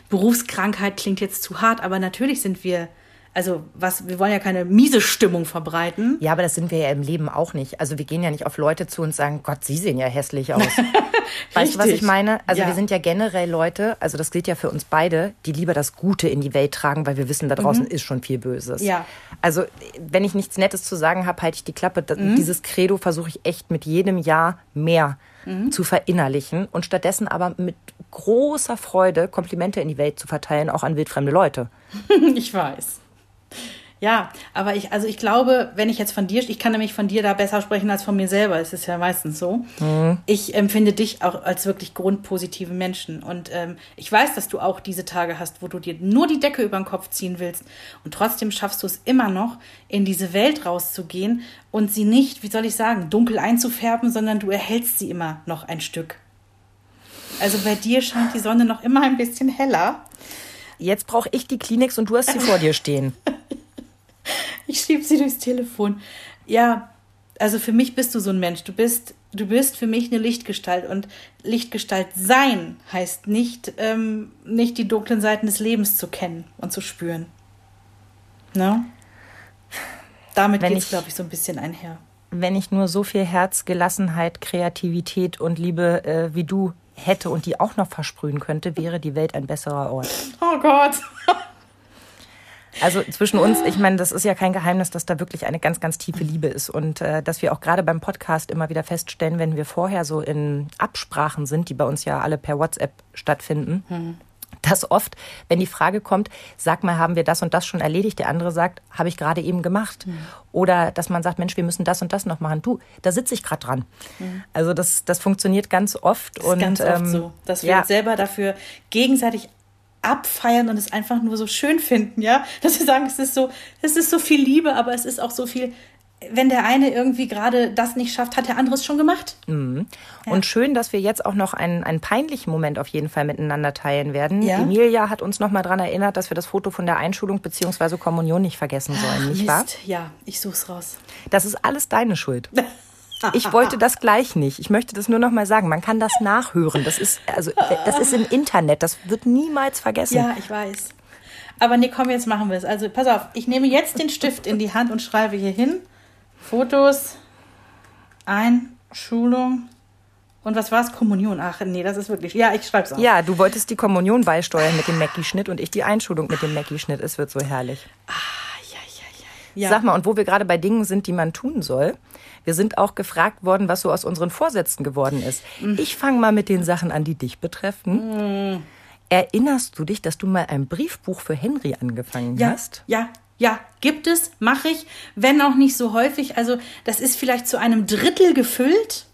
Berufskrankheit klingt jetzt zu hart, aber natürlich sind wir Also, was, wir wollen ja keine miese Stimmung verbreiten. Ja, aber das sind wir ja im Leben auch nicht. Also wir gehen ja nicht auf Leute zu und sagen, Gott, Sie sehen ja hässlich aus. weißt du, was ich meine? Also Ja. wir sind ja generell Leute, also das gilt ja für uns beide, die lieber das Gute in die Welt tragen, weil wir wissen, da draußen ist schon viel Böses. Mhm. Ja. Also wenn ich nichts Nettes zu sagen habe, halte ich die Klappe. Mhm. Dieses Credo versuche ich echt mit jedem Jahr mehr Mhm. zu verinnerlichen und stattdessen aber mit großer Freude Komplimente in die Welt zu verteilen, auch an wildfremde Leute. Ich weiß. Ja, aber ich, also ich glaube, wenn ich jetzt von dir, ich kann nämlich von dir da besser sprechen als von mir selber. Es ist ja meistens so. Ich empfinde dich auch als wirklich grundpositive Menschen. Und ähm, ich weiß, dass du auch diese Tage hast, wo du dir nur die Decke über den Kopf ziehen willst. Und trotzdem schaffst du es immer noch, in diese Welt rauszugehen und sie nicht, wie soll ich sagen, dunkel einzufärben, sondern du erhältst sie immer noch ein Stück. Also bei dir scheint die Sonne noch immer ein bisschen heller. Jetzt brauche ich die Kleenex und du hast sie vor dir stehen. Ich schieb sie durchs Telefon. Ja, also für mich bist du so ein Mensch. Du bist, du bist für mich eine Lichtgestalt. Und Lichtgestalt sein heißt nicht, ähm, nicht die dunklen Seiten des Lebens zu kennen und zu spüren. Ne? Damit geht's, ich- glaube ich, so ein bisschen einher. wenn ich nur so viel Herz, Gelassenheit, Kreativität und Liebe äh, wie du hätte und die auch noch versprühen könnte, wäre die Welt ein besserer Ort. Oh Gott. Also zwischen uns, ich meine, das ist ja kein Geheimnis, dass da wirklich eine ganz, ganz tiefe Liebe ist und äh, dass wir auch gerade beim Podcast immer wieder feststellen, wenn wir vorher so in Absprachen sind, die bei uns ja alle per WhatsApp stattfinden. Dass oft, wenn die Frage kommt, sag mal, haben wir das und das schon erledigt? Der andere sagt, habe ich gerade eben gemacht. Oder dass man sagt, Mensch, wir müssen das und das noch machen. Du, da sitze ich gerade dran. Also das, das funktioniert ganz oft. Das ist und, ganz oft ähm, so, dass wir ja. uns selber dafür gegenseitig abfeiern und es einfach nur so schön finden, ja? Dass wir sagen, es ist so, es ist so viel Liebe, aber es ist auch so viel, wenn der eine irgendwie gerade das nicht schafft, hat der andere es schon gemacht. Und schön, dass wir jetzt auch noch einen, einen peinlichen Moment auf jeden Fall miteinander teilen werden. Ja. Emilia hat uns noch mal daran erinnert, dass wir das Foto von der Einschulung bzw. Kommunion nicht vergessen sollen, nicht wahr? Mist. Ja, ich such's raus. Das ist alles deine Schuld. Ich wollte das gleich nicht. Ich möchte das nur noch mal sagen. Man kann das nachhören. Das ist also das ist im Internet. Das wird niemals vergessen. Ja, ich weiß. Aber nee, komm, jetzt machen wir es. Also pass auf, ich nehme jetzt den Stift in die Hand und schreibe hier hin. Fotos, Einschulung und was war's? Kommunion. Ach nee, das ist wirklich. Ja, ich schreib's auf. Ja, du wolltest die Kommunion beisteuern mit dem Mackie-Schnitt und ich die Einschulung mit dem Mackie-Schnitt. Es wird so herrlich. ja, ja. Sag mal, und wo wir gerade bei Dingen sind, die man tun soll, wir sind auch gefragt worden, was so aus unseren Vorsätzen geworden ist. Mhm. Ich fange mal mit den Sachen an, die dich betreffen. Erinnerst du dich, dass du mal ein Briefbuch für Henry angefangen Ja, hast? ja, ja, gibt es, mache ich, wenn auch nicht so häufig. Also das ist vielleicht zu einem Drittel gefüllt.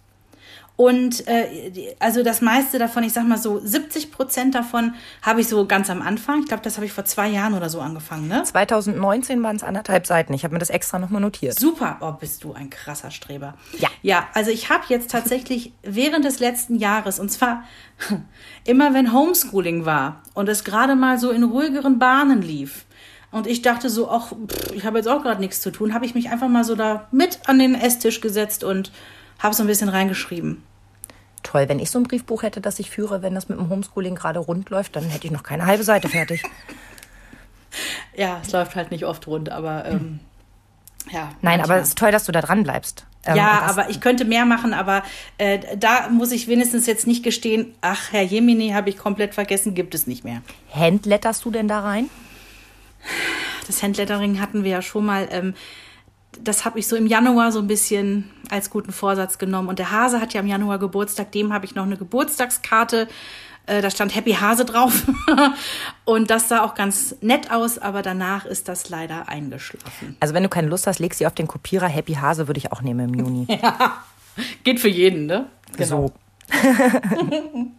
Und äh, also das meiste davon, ich sag mal so 70 Prozent davon habe ich so ganz am Anfang. Ich glaube, das habe ich vor zwei Jahren oder so angefangen, ne? 2019 waren es anderthalb Seiten. Ich habe mir das extra nochmal notiert. Super, oh, bist du ein krasser Streber. Ja. Ja, also ich habe jetzt tatsächlich während des letzten Jahres, und zwar immer wenn Homeschooling war und es gerade mal so in ruhigeren Bahnen lief, und ich dachte so, ach, pff, ich habe jetzt auch gerade nichts zu tun, habe ich mich einfach mal so da mit an den Esstisch gesetzt und habe so ein bisschen reingeschrieben. Toll, wenn ich so ein Briefbuch hätte, das ich führe, wenn das mit dem Homeschooling gerade rund läuft, dann hätte ich noch keine halbe Seite fertig. Ja, es läuft halt nicht oft rund, aber ähm, ja. Nein, aber manchmal. es ist toll, dass du da dran bleibst. Ähm, ja, aber ich könnte mehr machen, aber äh, da muss ich wenigstens jetzt nicht gestehen, ach, Herr Jemini, habe ich komplett vergessen, gibt es nicht mehr. Handletterst du denn da rein? Das Handlettering hatten wir ja schon mal. Ähm, das habe ich so im Januar so ein bisschen als guten Vorsatz genommen. Und der Hase hat ja im Januar Geburtstag, dem habe ich noch eine Geburtstagskarte. Äh, da stand Happy Hase drauf. und das sah auch ganz nett aus, aber danach ist das leider eingeschlafen. Also wenn du keine Lust hast, leg sie auf den Kopierer. Happy Hase würde ich auch nehmen im Juni. Geht für jeden, ne? So.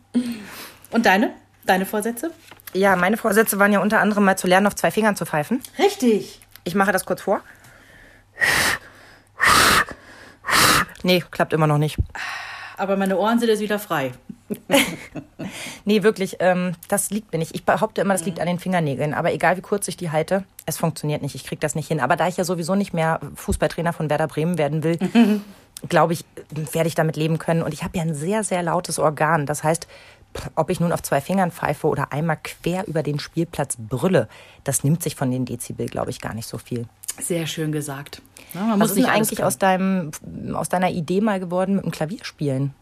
Und deine? Deine Vorsätze? Ja, meine Vorsätze waren ja unter anderem mal zu lernen, auf zwei Fingern zu pfeifen. Richtig. Ich mache das kurz vor. Nee, klappt immer noch nicht. Aber meine Ohren sind jetzt wieder frei. Nee, wirklich, ähm, das liegt mir nicht. Ich behaupte immer, das liegt an den Fingernägeln. Aber egal wie kurz ich die halte, es funktioniert nicht. Ich kriege das nicht hin. Aber da ich ja sowieso nicht mehr Fußballtrainer von Werder Bremen werden will, glaube ich, werde ich damit leben können. Und ich habe ja ein sehr, sehr lautes Organ. Das heißt, ob ich nun auf zwei Fingern pfeife oder einmal quer über den Spielplatz brülle, das nimmt sich von den Dezibel, glaube ich, gar nicht so viel. Sehr schön gesagt. Ja, man Was ist nicht eigentlich aus, deinem, aus deiner Idee mal geworden mit dem Klavierspielen?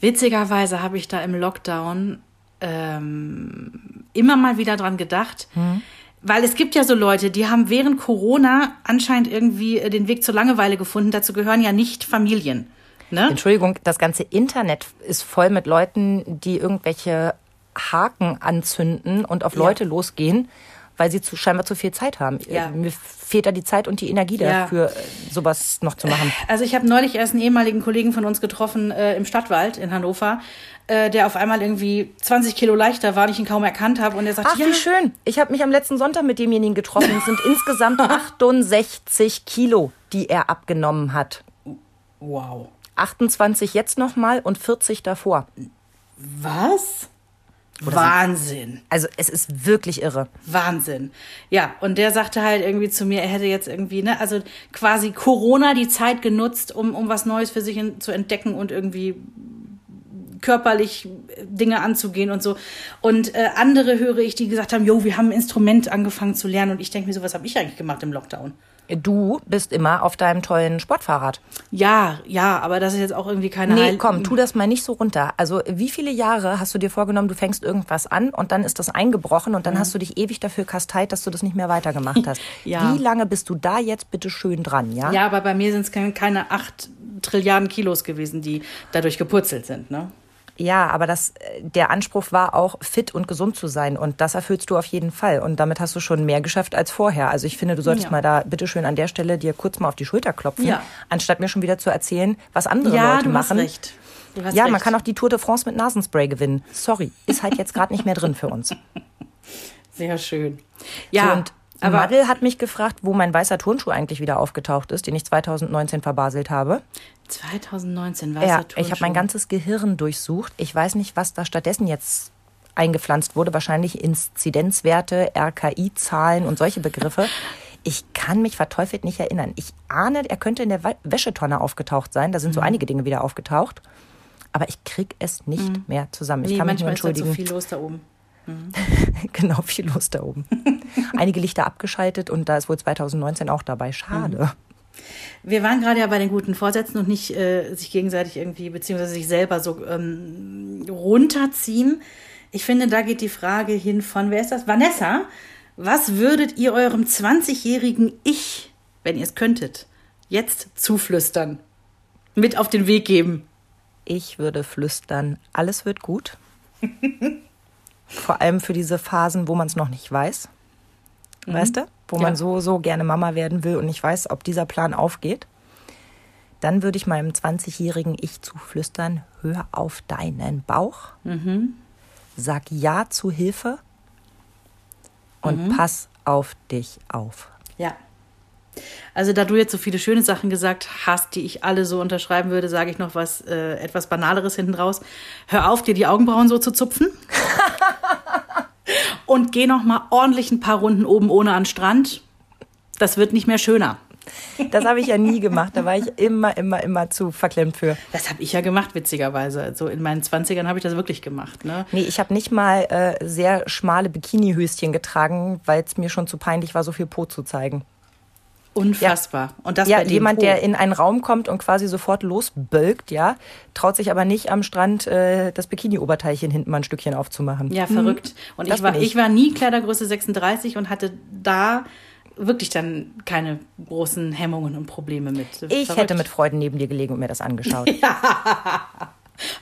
Witzigerweise habe ich da im Lockdown ähm, immer mal wieder dran gedacht. Hm. Weil es gibt ja so Leute, die haben während Corona anscheinend irgendwie äh, den Weg zur Langeweile gefunden. Dazu gehören ja nicht Familien. Ne? Entschuldigung, das ganze Internet ist voll mit Leuten, die irgendwelche Haken anzünden und auf Leute ja. losgehen weil sie zu, scheinbar zu viel Zeit haben. Ja. Mir fehlt da die Zeit und die Energie dafür, ja. sowas noch zu machen. Also ich habe neulich erst einen ehemaligen Kollegen von uns getroffen äh, im Stadtwald in Hannover, äh, der auf einmal irgendwie 20 Kilo leichter war und ich ihn kaum erkannt habe. Und er sagt, Ach, ja. wie schön. Ich habe mich am letzten Sonntag mit demjenigen getroffen. Es sind insgesamt 68 Kilo, die er abgenommen hat. Wow. 28 jetzt nochmal und 40 davor. Was? Oder Wahnsinn. Also es ist wirklich irre. Wahnsinn. Ja, und der sagte halt irgendwie zu mir, er hätte jetzt irgendwie, ne, also quasi Corona die Zeit genutzt, um, um was Neues für sich in, zu entdecken und irgendwie körperlich Dinge anzugehen und so. Und äh, andere höre ich, die gesagt haben, jo, wir haben ein Instrument angefangen zu lernen und ich denke mir so, was habe ich eigentlich gemacht im Lockdown? Du bist immer auf deinem tollen Sportfahrrad. Ja, ja, aber das ist jetzt auch irgendwie keine Nee, Heil komm, tu das mal nicht so runter. Also, wie viele Jahre hast du dir vorgenommen, du fängst irgendwas an und dann ist das eingebrochen und dann mhm. hast du dich ewig dafür kasteit, dass du das nicht mehr weitergemacht hast. ja. Wie lange bist du da jetzt bitte schön dran, ja? Ja, aber bei mir sind es keine acht Trilliarden Kilos gewesen, die dadurch gepurzelt sind, ne? Ja, aber das, der Anspruch war auch, fit und gesund zu sein. Und das erfüllst du auf jeden Fall. Und damit hast du schon mehr geschafft als vorher. Also ich finde, du solltest ja. mal da bitteschön an der Stelle dir kurz mal auf die Schulter klopfen, ja. anstatt mir schon wieder zu erzählen, was andere ja, Leute du machen. Hast recht. Du hast ja, recht. man kann auch die Tour de France mit Nasenspray gewinnen. Sorry, ist halt jetzt gerade nicht mehr drin für uns. Sehr schön. Ja, so, und aber Madel hat mich gefragt, wo mein weißer Turnschuh eigentlich wieder aufgetaucht ist, den ich 2019 verbaselt habe. 2019 weißer ja, Turnschuh. Ich habe mein ganzes Gehirn durchsucht. Ich weiß nicht, was da stattdessen jetzt eingepflanzt wurde. Wahrscheinlich Inzidenzwerte, RKI-Zahlen und solche Begriffe. Ich kann mich verteufelt nicht erinnern. Ich ahne, er könnte in der Wäschetonne aufgetaucht sein. Da sind so mhm. einige Dinge wieder aufgetaucht. Aber ich krieg es nicht mhm. mehr zusammen. Ich nee, kann mich nur entschuldigen. Ist halt so viel los da oben. Mhm. genau, viel los da oben. Einige Lichter abgeschaltet und da ist wohl 2019 auch dabei. Schade. Mhm. Wir waren gerade ja bei den guten Vorsätzen und nicht äh, sich gegenseitig irgendwie, beziehungsweise sich selber so ähm, runterziehen. Ich finde, da geht die Frage hin von, wer ist das? Vanessa, was würdet ihr eurem 20-jährigen Ich, wenn ihr es könntet, jetzt zuflüstern? Mit auf den Weg geben? Ich würde flüstern, alles wird gut. Vor allem für diese Phasen, wo man es noch nicht weiß. Mhm. Weißt du? Wo ja. man so, so gerne Mama werden will und nicht weiß, ob dieser Plan aufgeht. Dann würde ich meinem 20-jährigen Ich zuflüstern, hör auf deinen Bauch. Mhm. Sag Ja zu Hilfe und mhm. pass auf dich auf. Ja. Also da du jetzt so viele schöne Sachen gesagt hast, die ich alle so unterschreiben würde, sage ich noch was äh, etwas banaleres hinten raus. Hör auf, dir die Augenbrauen so zu zupfen. und geh noch mal ordentlich ein paar Runden oben ohne an den Strand. Das wird nicht mehr schöner. Das habe ich ja nie gemacht. Da war ich immer, immer, immer zu verklemmt für. Das habe ich ja gemacht, witzigerweise. Also in meinen 20ern habe ich das wirklich gemacht. Ne? Nee, ich habe nicht mal äh, sehr schmale Bikinihöschen getragen, weil es mir schon zu peinlich war, so viel Po zu zeigen. Unfassbar. Ja. Und das ja, jemand, der in einen Raum kommt und quasi sofort losbölkt, ja, traut sich aber nicht am Strand äh, das Bikini-Oberteilchen hinten mal ein Stückchen aufzumachen. Ja, verrückt. Und ich war, ich. ich war nie Kleidergröße 36 und hatte da wirklich dann keine großen Hemmungen und Probleme mit. Ich Verrückt. hätte mit Freuden neben dir gelegen und mir das angeschaut. ja.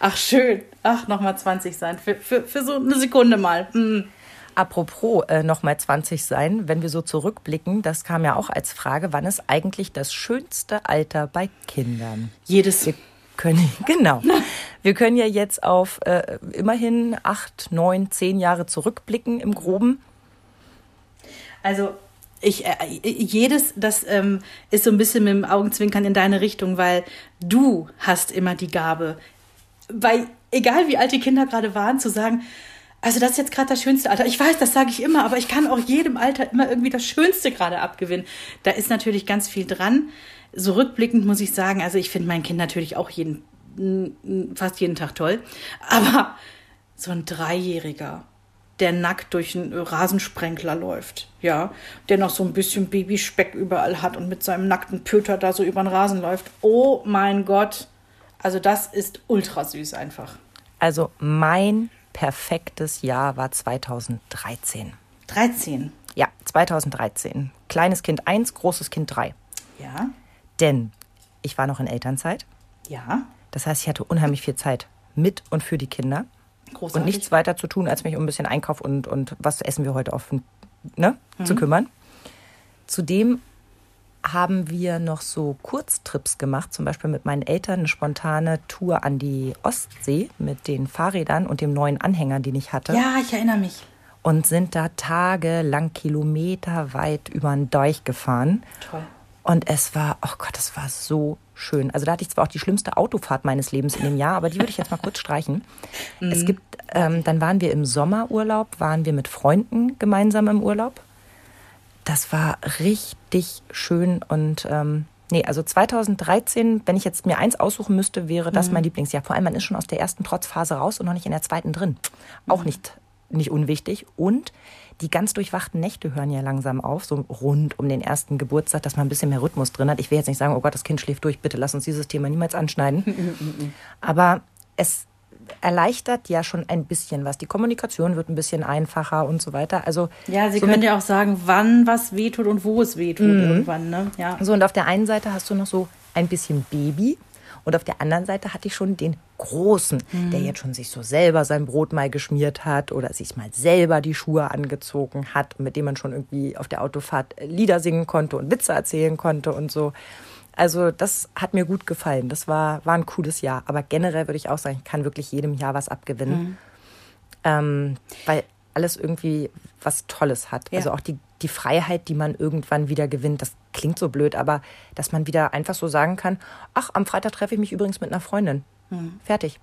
Ach, schön. Ach, nochmal 20 sein. Für, für, für so eine Sekunde mal. Hm. Apropos äh, nochmal 20 sein, wenn wir so zurückblicken, das kam ja auch als Frage, wann ist eigentlich das schönste Alter bei Kindern? Jedes. Wir können, genau. Wir können ja jetzt auf äh, immerhin acht, neun, zehn Jahre zurückblicken im Groben. Also ich, äh, jedes, das ähm, ist so ein bisschen mit dem Augenzwinkern in deine Richtung, weil du hast immer die Gabe, weil egal wie alt die Kinder gerade waren, zu sagen, also das ist jetzt gerade das schönste Alter. Ich weiß, das sage ich immer, aber ich kann auch jedem Alter immer irgendwie das Schönste gerade abgewinnen. Da ist natürlich ganz viel dran. So rückblickend muss ich sagen, also ich finde mein Kind natürlich auch jeden fast jeden Tag toll. Aber so ein Dreijähriger, der nackt durch einen Rasensprenkler läuft, ja, der noch so ein bisschen Babyspeck überall hat und mit seinem nackten Pöter da so über den Rasen läuft. Oh mein Gott. Also das ist ultra süß einfach. Also mein perfektes Jahr war 2013. 13. Ja, 2013. Kleines Kind 1, großes Kind 3. Ja. Denn ich war noch in Elternzeit. Ja. Das heißt, ich hatte unheimlich viel Zeit mit und für die Kinder. Großartig. Und nichts weiter zu tun, als mich um ein bisschen Einkauf und, und was essen wir heute auf, ne, zu kümmern. Zudem haben wir noch so Kurztrips gemacht, zum Beispiel mit meinen Eltern eine spontane Tour an die Ostsee mit den Fahrrädern und dem neuen Anhänger, den ich hatte. Ja, ich erinnere mich. Und sind da tagelang kilometerweit über den Deich gefahren. Toll. Und es war, oh Gott, das war so schön. Also da hatte ich zwar auch die schlimmste Autofahrt meines Lebens in dem Jahr, aber die würde ich jetzt mal kurz streichen. Es gibt, ähm, dann waren wir im Sommerurlaub, waren wir mit Freunden gemeinsam im Urlaub. Das war richtig schön und ähm, nee, also 2013, wenn ich jetzt mir eins aussuchen müsste, wäre das mein Lieblingsjahr. Vor allem, man ist schon aus der ersten Trotzphase raus und noch nicht in der zweiten drin. Auch nicht, nicht unwichtig. Und die ganz durchwachten Nächte hören ja langsam auf, so rund um den ersten Geburtstag, dass man ein bisschen mehr Rhythmus drin hat. Ich will jetzt nicht sagen, oh Gott, das Kind schläft durch, bitte lass uns dieses Thema niemals anschneiden. Aber es erleichtert ja schon ein bisschen was. Die Kommunikation wird ein bisschen einfacher und so weiter. Also Ja, Sie können ja auch sagen, wann was wehtut und wo es wehtut Mhm. irgendwann, ne? Ja. So, und auf der einen Seite hast du noch so ein bisschen Baby. Und auf der anderen Seite hatte ich schon den Großen, der jetzt schon sich so selber sein Brot mal geschmiert hat oder sich mal selber die Schuhe angezogen hat, mit dem man schon irgendwie auf der Autofahrt Lieder singen konnte und Witze erzählen konnte und so. Also das hat mir gut gefallen. Das war, war ein cooles Jahr. Aber generell würde ich auch sagen, ich kann wirklich jedem Jahr was abgewinnen. Ähm, weil alles irgendwie was Tolles hat. Ja. Also auch die, die Freiheit, die man irgendwann wieder gewinnt. Das klingt so blöd, aber dass man wieder einfach so sagen kann, ach, am Freitag treffe ich mich übrigens mit einer Freundin. Mhm. Fertig.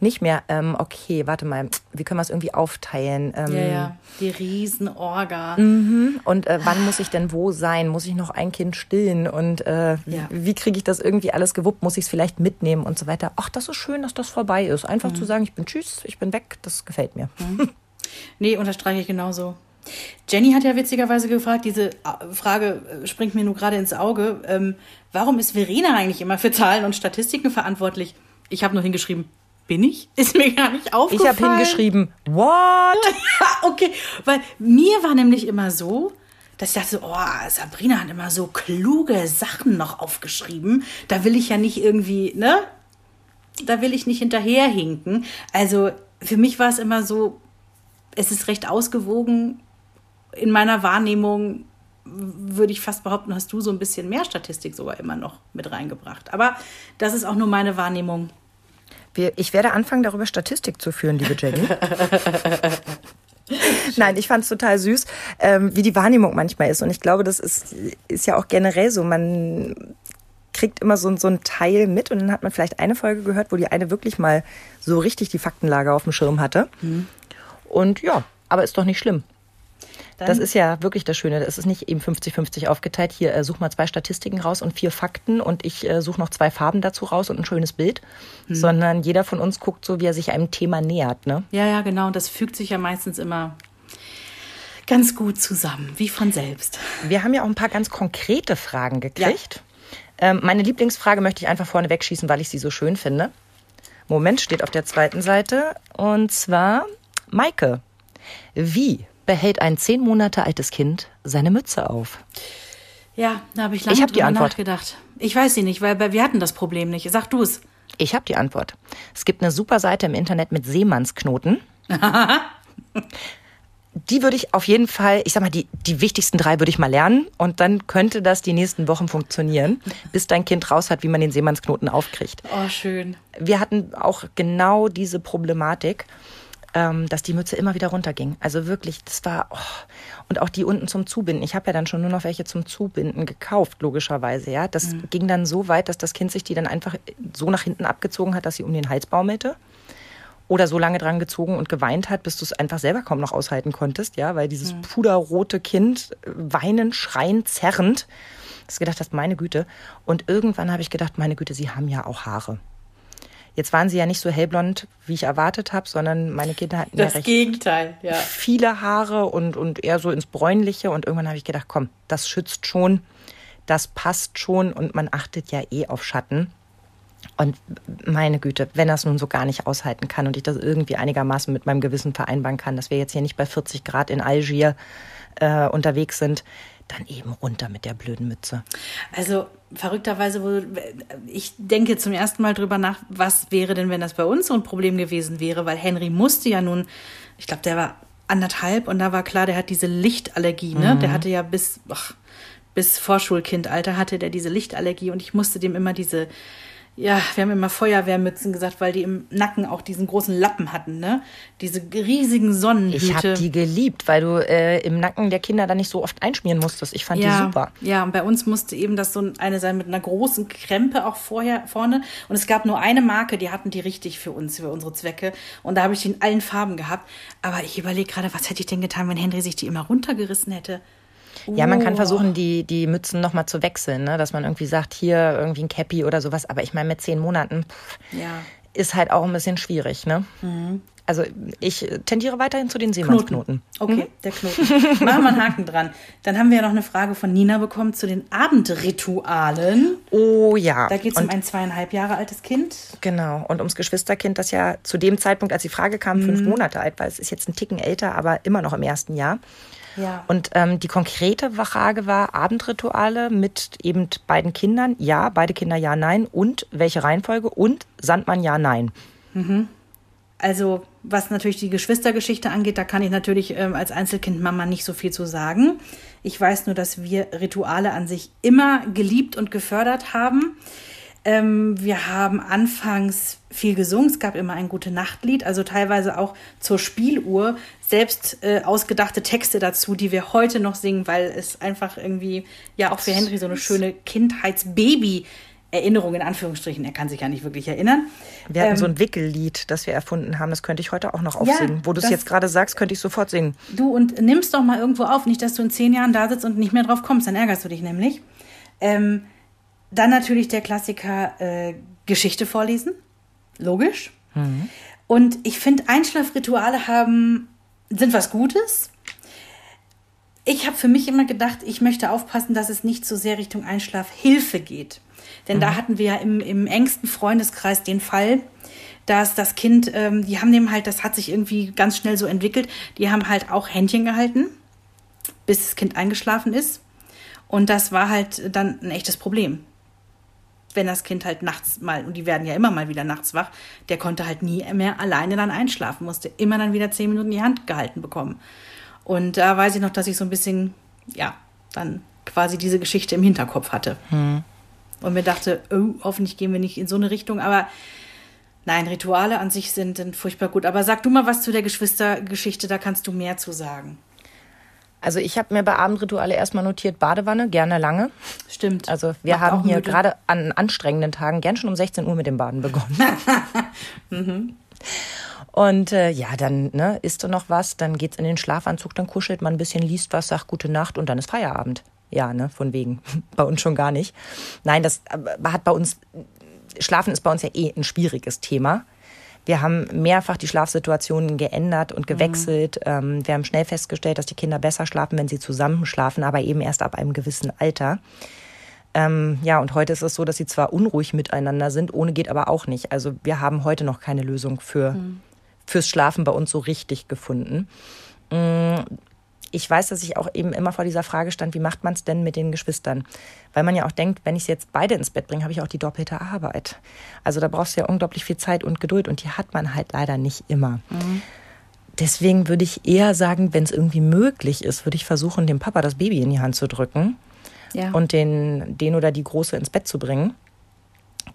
Nicht mehr, ähm, okay, warte mal, wie können wir es irgendwie aufteilen? Ähm, Ja, ja. Die Riesenorga. Und äh, wann muss ich denn wo sein? Muss ich noch ein Kind stillen? Und äh, Ja. wie, wie kriege ich das irgendwie alles gewuppt? Muss ich es vielleicht mitnehmen und so weiter? Ach, das ist schön, dass das vorbei ist. Einfach Mhm. zu sagen, ich bin tschüss, ich bin weg, das gefällt mir. Nee, unterstreiche ich genauso. Jenny hat ja witzigerweise gefragt, diese äh, Frage äh, springt mir nur gerade ins Auge. Ähm, warum ist Verena eigentlich immer für Zahlen und Statistiken verantwortlich? Ich habe nur hingeschrieben, bin ich? Ist mir gar nicht Ich aufgefallen. habe hingeschrieben, what? Ja, okay. Weil mir war nämlich immer so, dass ich dachte, oh, Sabrina hat immer so kluge Sachen noch aufgeschrieben. Da will ich ja nicht irgendwie, ne? Da will ich nicht hinterherhinken. Also für mich war es immer so, es ist recht ausgewogen. In meiner Wahrnehmung würde ich fast behaupten, hast du so ein bisschen mehr Statistik sogar immer noch mit reingebracht. Aber das ist auch nur meine Wahrnehmung. Wir, ich werde anfangen, darüber Statistik zu führen, liebe Jenny. Nein, ich fand es total süß, ähm, wie die Wahrnehmung manchmal ist. Und ich glaube, das ist, ist ja auch generell so. Man kriegt immer so, so ein Teil mit und dann hat man vielleicht eine Folge gehört, wo die eine wirklich mal so richtig die Faktenlage auf dem Schirm hatte. Und ja, aber ist doch nicht schlimm. Das ist ja wirklich das Schöne. Es ist nicht eben 50-50 aufgeteilt. Hier, äh, such mal zwei Statistiken raus und vier Fakten und ich äh, suche noch zwei Farben dazu raus und ein schönes Bild. Sondern jeder von uns guckt so, wie er sich einem Thema nähert. Ne? Ja, ja, genau. Und das fügt sich ja meistens immer ganz gut zusammen, wie von selbst. Wir haben ja auch ein paar ganz konkrete Fragen gekriegt. Ähm, meine Lieblingsfrage möchte ich einfach vorne wegschießen, weil ich sie so schön finde. Moment, steht auf der zweiten Seite. Und zwar, Maike, wie behält ein zehn Monate altes Kind seine Mütze auf? Ja, da habe ich lange Ich hab die drüber Antwort. nachgedacht. Ich weiß sie nicht, weil weil wir hatten das Problem nicht. Sag du es. Ich habe die Antwort. Es gibt eine super Seite im Internet mit Seemannsknoten. Die würde ich auf jeden Fall, ich sag mal, die, die wichtigsten drei würde ich mal lernen und dann könnte das die nächsten Wochen funktionieren, bis dein Kind raus hat, wie man den Seemannsknoten aufkriegt. Oh, schön. Wir hatten auch genau diese Problematik, ähm, dass die Mütze immer wieder runterging. Also wirklich, das war, oh. und auch die unten zum Zubinden. Ich habe ja dann schon nur noch welche zum Zubinden gekauft, logischerweise, ja. Das ging dann so weit, dass das Kind sich die dann einfach so nach hinten abgezogen hat, dass sie um den Hals baumelte oder so lange dran gezogen und geweint hat, bis du es einfach selber kaum noch aushalten konntest, ja, weil dieses puderrote Kind äh, weinend, schreiend, zerrend, dass gedacht hast, meine Güte. Und irgendwann habe ich gedacht, meine Güte, sie haben ja auch Haare. Jetzt waren sie ja nicht so hellblond, wie ich erwartet habe, sondern meine Kinder hatten Das ja recht Gegenteil, ja. viele Haare und, und eher so ins Bräunliche. Und irgendwann habe ich gedacht, komm, das schützt schon, das passt schon und man achtet ja eh auf Schatten. Und meine Güte, wenn es nun so gar nicht aushalten kann und ich das irgendwie einigermaßen mit meinem Gewissen vereinbaren kann, dass wir jetzt hier nicht bei 40 Grad in Algier äh, unterwegs sind, dann eben runter mit der blöden Mütze. Also verrückterweise, wo, ich denke zum ersten Mal drüber nach, was wäre denn, wenn das bei uns so ein Problem gewesen wäre, weil Henry musste ja nun, ich glaube, der war anderthalb und da war klar, der hat diese Lichtallergie, ne? Der hatte ja bis, ach, bis Vorschulkindalter hatte der diese Lichtallergie und ich musste dem immer diese, ja, wir haben immer Feuerwehrmützen gesagt, weil die im Nacken auch diesen großen Lappen hatten, ne? Diese riesigen Sonnenhüte. Ich habe die geliebt, weil du äh, im Nacken der Kinder dann nicht so oft einschmieren musstest. Ich fand ja, die super. Ja, und bei uns musste eben das so eine sein mit einer großen Krempe auch vorher vorne. Und es gab nur eine Marke, die hatten die richtig für uns, für unsere Zwecke. Und da habe ich die in allen Farben gehabt. Aber ich überlege gerade, was hätte ich denn getan, wenn Henry sich die immer runtergerissen hätte? Ja, man kann Oh. versuchen, die, die Mützen nochmal zu wechseln, ne? dass man irgendwie sagt, hier irgendwie ein Cappy oder sowas. Aber ich meine, mit zehn Monaten pff, Ja. ist halt auch ein bisschen schwierig. Ne? Also ich tendiere weiterhin zu den Seemannsknoten. Okay, der Knoten. Machen wir einen Haken dran. Dann haben wir ja noch eine Frage von Nina bekommen zu den Abendritualen. Oh ja. Da geht es um ein zweieinhalb Jahre altes Kind. Genau, und ums Geschwisterkind, das ja zu dem Zeitpunkt, als die Frage kam, Mhm. fünf Monate alt war. Es ist jetzt ein Ticken älter, aber immer noch im ersten Jahr. Ja. Und ähm, die konkrete Frage war Abendrituale mit eben beiden Kindern. Ja, beide Kinder ja, nein. Und welche Reihenfolge? Und Sandmann ja, nein. Also, was natürlich die Geschwistergeschichte angeht, da kann ich natürlich ähm, als Einzelkindmama nicht so viel zu sagen. Ich weiß nur, dass wir Rituale an sich immer geliebt und gefördert haben. Ähm, wir haben anfangs viel gesungen. Es gab immer ein gute Nachtlied, also teilweise auch zur Spieluhr selbst äh, ausgedachte Texte dazu, die wir heute noch singen, weil es einfach irgendwie ja auch für Henry so eine schöne Kindheitsbaby Erinnerung in Anführungsstrichen. Er kann sich ja nicht wirklich erinnern. Wir hatten Ähm, so ein Wickellied, das wir erfunden haben. Das könnte ich heute auch noch Ja, aufsingen. Wo du es jetzt gerade sagst, könnte ich sofort singen. Du und nimm's doch mal irgendwo auf, nicht, dass du in zehn Jahren da sitzt und nicht mehr drauf kommst, dann ärgerst du dich nämlich. Ähm, dann natürlich der Klassiker äh, Geschichte vorlesen, logisch. Und ich finde, Einschlafrituale haben sind was Gutes. Ich habe für mich immer gedacht, ich möchte aufpassen, dass es nicht so sehr Richtung Einschlafhilfe geht. Denn da hatten wir ja im, im engsten Freundeskreis den Fall, dass das Kind, ähm, die haben dem halt, das hat sich irgendwie ganz schnell so entwickelt, die haben halt auch Händchen gehalten, bis das Kind eingeschlafen ist. Und das war halt dann ein echtes Problem. Wenn das Kind halt nachts mal, und die werden ja immer mal wieder nachts wach, der konnte halt nie mehr alleine dann einschlafen, musste immer dann wieder zehn Minuten die Hand gehalten bekommen. Und da weiß ich noch, dass ich so ein bisschen, ja, dann quasi diese Geschichte im Hinterkopf hatte. Und mir dachte, oh, hoffentlich gehen wir nicht in so eine Richtung. Aber nein, Rituale an sich sind, sind furchtbar gut. Aber sag du mal was zu der Geschwistergeschichte, da kannst du mehr zu sagen. Also ich habe mir bei Abendrituale erstmal notiert, Badewanne, gerne lange. Stimmt. Also wir Macht haben hier müde. gerade an anstrengenden Tagen gern schon um 16 Uhr mit dem Baden begonnen. Und äh, ja, dann ne, isst du noch was, dann geht's in den Schlafanzug, dann kuschelt man ein bisschen, liest was, sagt gute Nacht und dann ist Feierabend. Ja, ne, von wegen. bei uns schon gar nicht. Nein, das äh, hat bei uns, Schlafen ist bei uns ja eh ein schwieriges Thema. Wir haben mehrfach die Schlafsituationen geändert und gewechselt. Ähm, wir haben schnell festgestellt, dass die Kinder besser schlafen, wenn sie zusammen schlafen, aber eben erst ab einem gewissen Alter. Ähm, ja, und heute ist es so, dass sie zwar unruhig miteinander sind, ohne geht aber auch nicht. Also wir haben heute noch keine Lösung für, fürs Schlafen bei uns so richtig gefunden. Ich weiß, dass ich auch eben immer vor dieser Frage stand, wie macht man es denn mit den Geschwistern? Weil man ja auch denkt, wenn ich sie jetzt beide ins Bett bringe, habe ich auch die doppelte Arbeit. Also da brauchst du ja unglaublich viel Zeit und Geduld und die hat man halt leider nicht immer. Deswegen würde ich eher sagen, wenn es irgendwie möglich ist, würde ich versuchen, dem Papa das Baby in die Hand zu drücken Ja. und den, den oder die Große ins Bett zu bringen.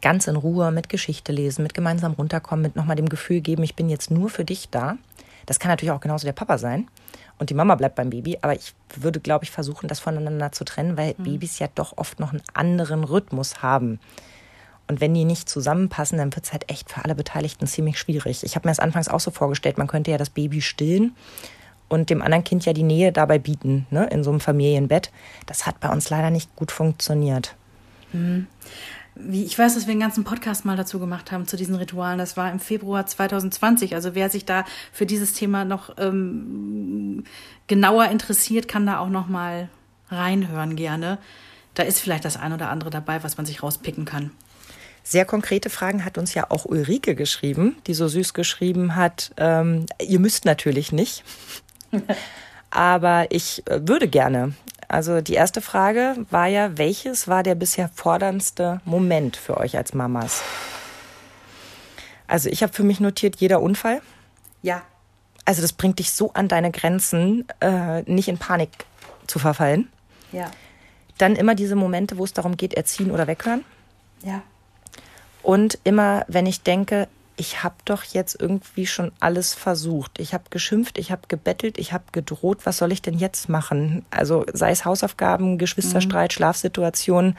Ganz in Ruhe mit Geschichte lesen, mit gemeinsam runterkommen, mit nochmal dem Gefühl geben, ich bin jetzt nur für dich da. Das kann natürlich auch genauso der Papa sein. Und die Mama bleibt beim Baby. Aber ich würde, glaube ich, versuchen, das voneinander zu trennen, weil Babys ja doch oft noch einen anderen Rhythmus haben. Und wenn die nicht zusammenpassen, dann wird es halt echt für alle Beteiligten ziemlich schwierig. Ich habe mir das anfangs auch so vorgestellt, man könnte ja das Baby stillen und dem anderen Kind ja die Nähe dabei bieten, ne, in so einem Familienbett. Das hat bei uns leider nicht gut funktioniert. Wie, ich weiß, dass wir einen ganzen Podcast mal dazu gemacht haben, zu diesen Ritualen. Das war im Februar 2020. Also wer sich da für dieses Thema noch ähm, genauer interessiert, kann da auch noch mal reinhören gerne. Da ist vielleicht das ein oder andere dabei, was man sich rauspicken kann. Sehr konkrete Fragen hat uns ja auch Ulrike geschrieben, die so süß geschrieben hat, ähm, ihr müsst natürlich nicht, aber ich äh, würde gerne. Also die erste Frage war ja, welches war der bisher forderndste Moment für euch als Mamas? Also ich habe für mich notiert, jeder Unfall. Ja. Also das bringt dich so an deine Grenzen, äh, nicht in Panik zu verfallen. Ja. Dann immer diese Momente, wo es darum geht, erziehen oder weghören. Ja. Und immer, wenn ich denke, ich habe doch jetzt irgendwie schon alles versucht. Ich habe geschimpft, ich habe gebettelt, ich habe gedroht. Was soll ich denn jetzt machen? Also sei es Hausaufgaben, Geschwisterstreit, mhm. Schlafsituationen.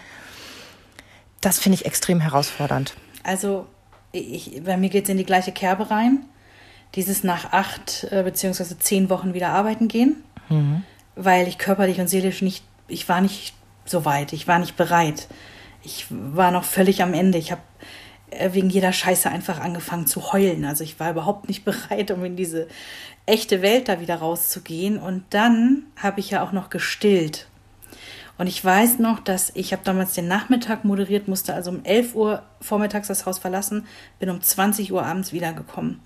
Das finde ich extrem herausfordernd. Also ich, bei mir geht es in die gleiche Kerbe rein. Dieses nach acht äh, beziehungsweise zehn Wochen wieder arbeiten gehen, mhm. weil ich körperlich und seelisch nicht, ich war nicht so weit, ich war nicht bereit. Ich war noch völlig am Ende. Ich habe wegen jeder Scheiße einfach angefangen zu heulen. Also ich war überhaupt nicht bereit, um in diese echte Welt da wieder rauszugehen. Und dann habe ich ja auch noch gestillt. Und ich weiß noch, dass ich habe damals den Nachmittag moderiert, musste also um 11 Uhr vormittags das Haus verlassen, bin um 20 Uhr abends wiedergekommen.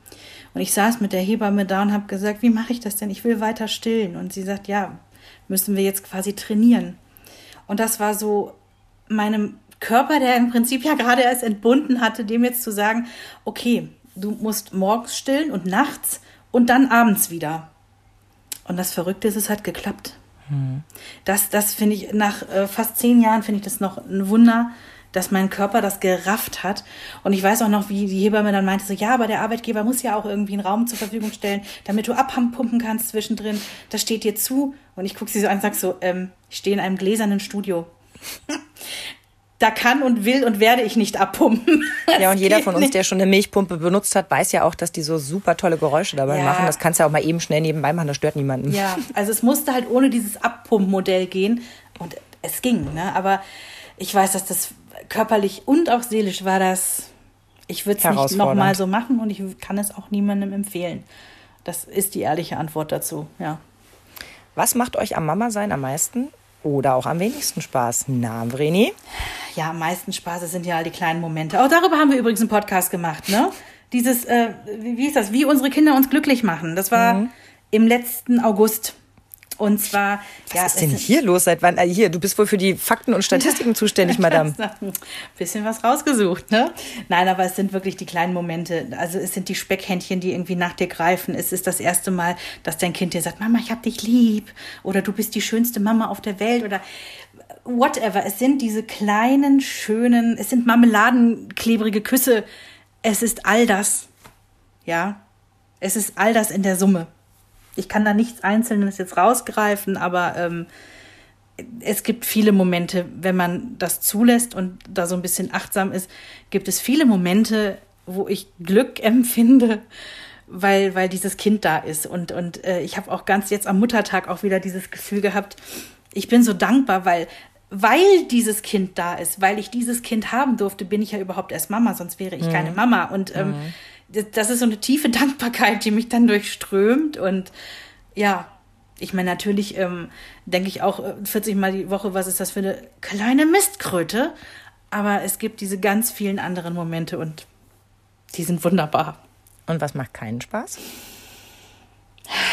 Und ich saß mit der Hebamme da und habe gesagt, wie mache ich das denn? Ich will weiter stillen. Und sie sagt, ja, müssen wir jetzt quasi trainieren. Und das war so meinem Körper, der im Prinzip ja gerade erst entbunden hatte, dem jetzt zu sagen, okay, du musst morgens stillen und nachts und dann abends wieder. Und das Verrückte ist, es hat geklappt. Mhm. Das, das finde ich, nach äh, fast zehn Jahren finde ich das noch ein Wunder, dass mein Körper das gerafft hat. Und ich weiß auch noch, wie die Hebamme dann meinte, so, ja, aber der Arbeitgeber muss ja auch irgendwie einen Raum zur Verfügung stellen, damit du abpumpen kannst zwischendrin. Das steht dir zu. Und ich gucke sie so an und sage so, ähm, ich stehe in einem gläsernen Studio. Da kann und will und werde ich nicht abpumpen. Das ja, und jeder von uns, der schon eine Milchpumpe benutzt hat, weiß ja auch, dass die so super tolle Geräusche dabei ja. machen. Das kannst du ja auch mal eben schnell nebenbei machen, das stört niemanden. Ja, also es musste halt ohne dieses Abpumpmodell gehen und es ging, ne? Aber ich weiß, dass das körperlich und auch seelisch war das, ich würde es nicht nochmal so machen und ich kann es auch niemandem empfehlen. Das ist die ehrliche Antwort dazu, ja. Was macht euch am Mama sein am meisten? oder auch am wenigsten Spaß? Na, Vreni? Ja, am meisten Spaß sind ja all die kleinen Momente. Auch darüber haben wir übrigens einen Podcast gemacht, ne? Dieses, äh, wie ist das? Wie unsere Kinder uns glücklich machen. Das war mhm. im letzten August. Und zwar. Was ja, ist denn hier los? Seit wann? Äh, hier, du bist wohl für die Fakten und Statistiken zuständig, Madame. Ein bisschen was rausgesucht, ne? Nein, aber es sind wirklich die kleinen Momente. Also es sind die Speckhändchen, die irgendwie nach dir greifen. Es ist das erste Mal, dass dein Kind dir sagt, Mama, ich hab dich lieb. Oder du bist die schönste Mama auf der Welt. Oder whatever. Es sind diese kleinen, schönen, es sind marmeladenklebrige Küsse. Es ist all das. Ja. Es ist all das in der Summe ich kann da nichts Einzelnes jetzt rausgreifen, aber ähm, es gibt viele Momente, wenn man das zulässt und da so ein bisschen achtsam ist, gibt es viele Momente, wo ich Glück empfinde, weil, weil dieses Kind da ist. Und, und äh, ich habe auch ganz jetzt am Muttertag auch wieder dieses Gefühl gehabt, ich bin so dankbar, weil, weil dieses Kind da ist, weil ich dieses Kind haben durfte, bin ich ja überhaupt erst Mama, sonst wäre ich mhm. keine Mama. Und ähm, mhm das ist so eine tiefe Dankbarkeit, die mich dann durchströmt. Und ja, ich meine, natürlich ähm, denke ich auch 40 äh, Mal die Woche, was ist das für eine kleine Mistkröte? Aber es gibt diese ganz vielen anderen Momente und die sind wunderbar. Und was macht keinen Spaß?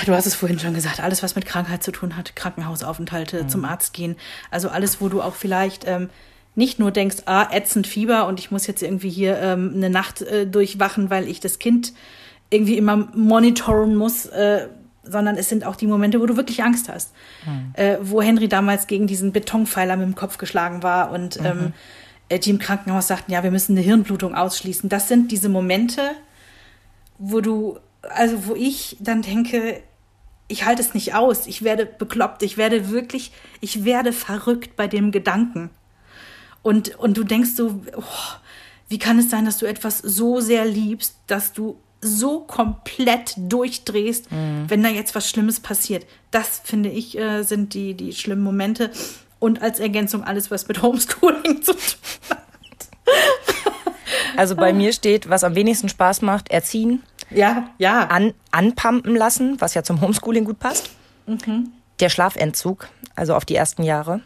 Du hast es vorhin schon gesagt, alles, was mit Krankheit zu tun hat, Krankenhausaufenthalte, mhm. zum Arzt gehen, also alles, wo du auch vielleicht ähm, nicht nur denkst, ah, ätzend Fieber und ich muss jetzt irgendwie hier ähm, eine Nacht äh, durchwachen, weil ich das Kind irgendwie immer monitoren muss, äh, sondern es sind auch die Momente, wo du wirklich Angst hast. Mhm. Äh, wo Henry damals gegen diesen Betonpfeiler mit dem Kopf geschlagen war und mhm. ähm, äh, die im Krankenhaus sagten, ja, wir müssen eine Hirnblutung ausschließen. Das sind diese Momente, wo du, also wo ich dann denke, ich halte es nicht aus, ich werde bekloppt, ich werde wirklich, ich werde verrückt bei dem Gedanken. Und, und du denkst so, oh, wie kann es sein, dass du etwas so sehr liebst, dass du so komplett durchdrehst, mhm. wenn da jetzt was Schlimmes passiert. Das finde ich äh, sind die, die schlimmen Momente. Und als Ergänzung alles, was mit Homeschooling zu tun hat. Also bei mir steht, was am wenigsten Spaß macht, erziehen. Ja, ja. An, anpumpen lassen, was ja zum Homeschooling gut passt. Mhm. Der Schlafentzug, also auf die ersten Jahre.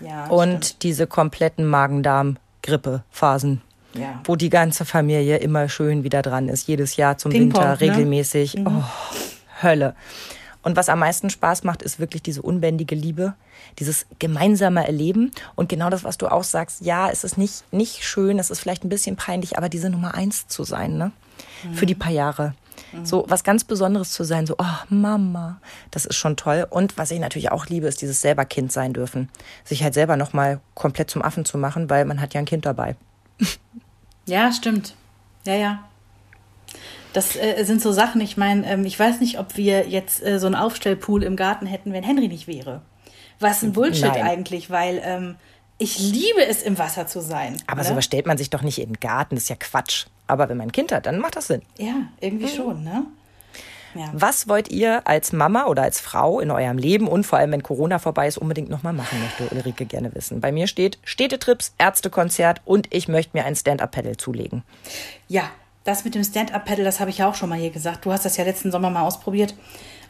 ja Und stimmt. diese kompletten Magen-Darm-Grippe-Phasen. Ja. Wo die ganze Familie immer schön wieder dran ist, jedes Jahr zum Winter ne? regelmäßig. Oh, Hölle. Und was am meisten Spaß macht, ist wirklich diese unbändige Liebe, dieses gemeinsame Erleben. Und genau das, was du auch sagst, ja, es ist nicht, nicht schön, es ist vielleicht ein bisschen peinlich, aber diese Nummer eins zu sein, ne? Für die paar Jahre. So was ganz Besonderes zu sein, so, oh, Mama, das ist schon toll. Und was ich natürlich auch liebe, ist dieses selber Kind sein dürfen. Sich halt selber nochmal komplett zum Affen zu machen, weil man hat ja ein Kind dabei. Ja, stimmt. Ja, ja. Das äh, sind so Sachen, ich meine, ähm, ich weiß nicht, ob wir jetzt äh, so einen Aufstellpool im Garten hätten, wenn Henry nicht wäre. Was ein Bullshit Nein. eigentlich, weil ähm, ich liebe es, im Wasser zu sein. Aber oder? sowas stellt man sich doch nicht in den Garten, das ist ja Quatsch. Aber wenn man ein Kind hat, dann macht das Sinn. Ja, irgendwie schon, ne? Ja. Was wollt ihr als Mama oder als Frau in eurem Leben und vor allem, wenn Corona vorbei ist, unbedingt nochmal machen, möchte Ulrike gerne wissen. Bei mir steht Städtetrips, Ärztekonzert und ich möchte mir ein Stand-Up-Pedal zulegen. Ja, das mit dem Stand-Up-Pedal, das habe ich ja auch schon mal hier gesagt. Du hast das ja letzten Sommer mal ausprobiert.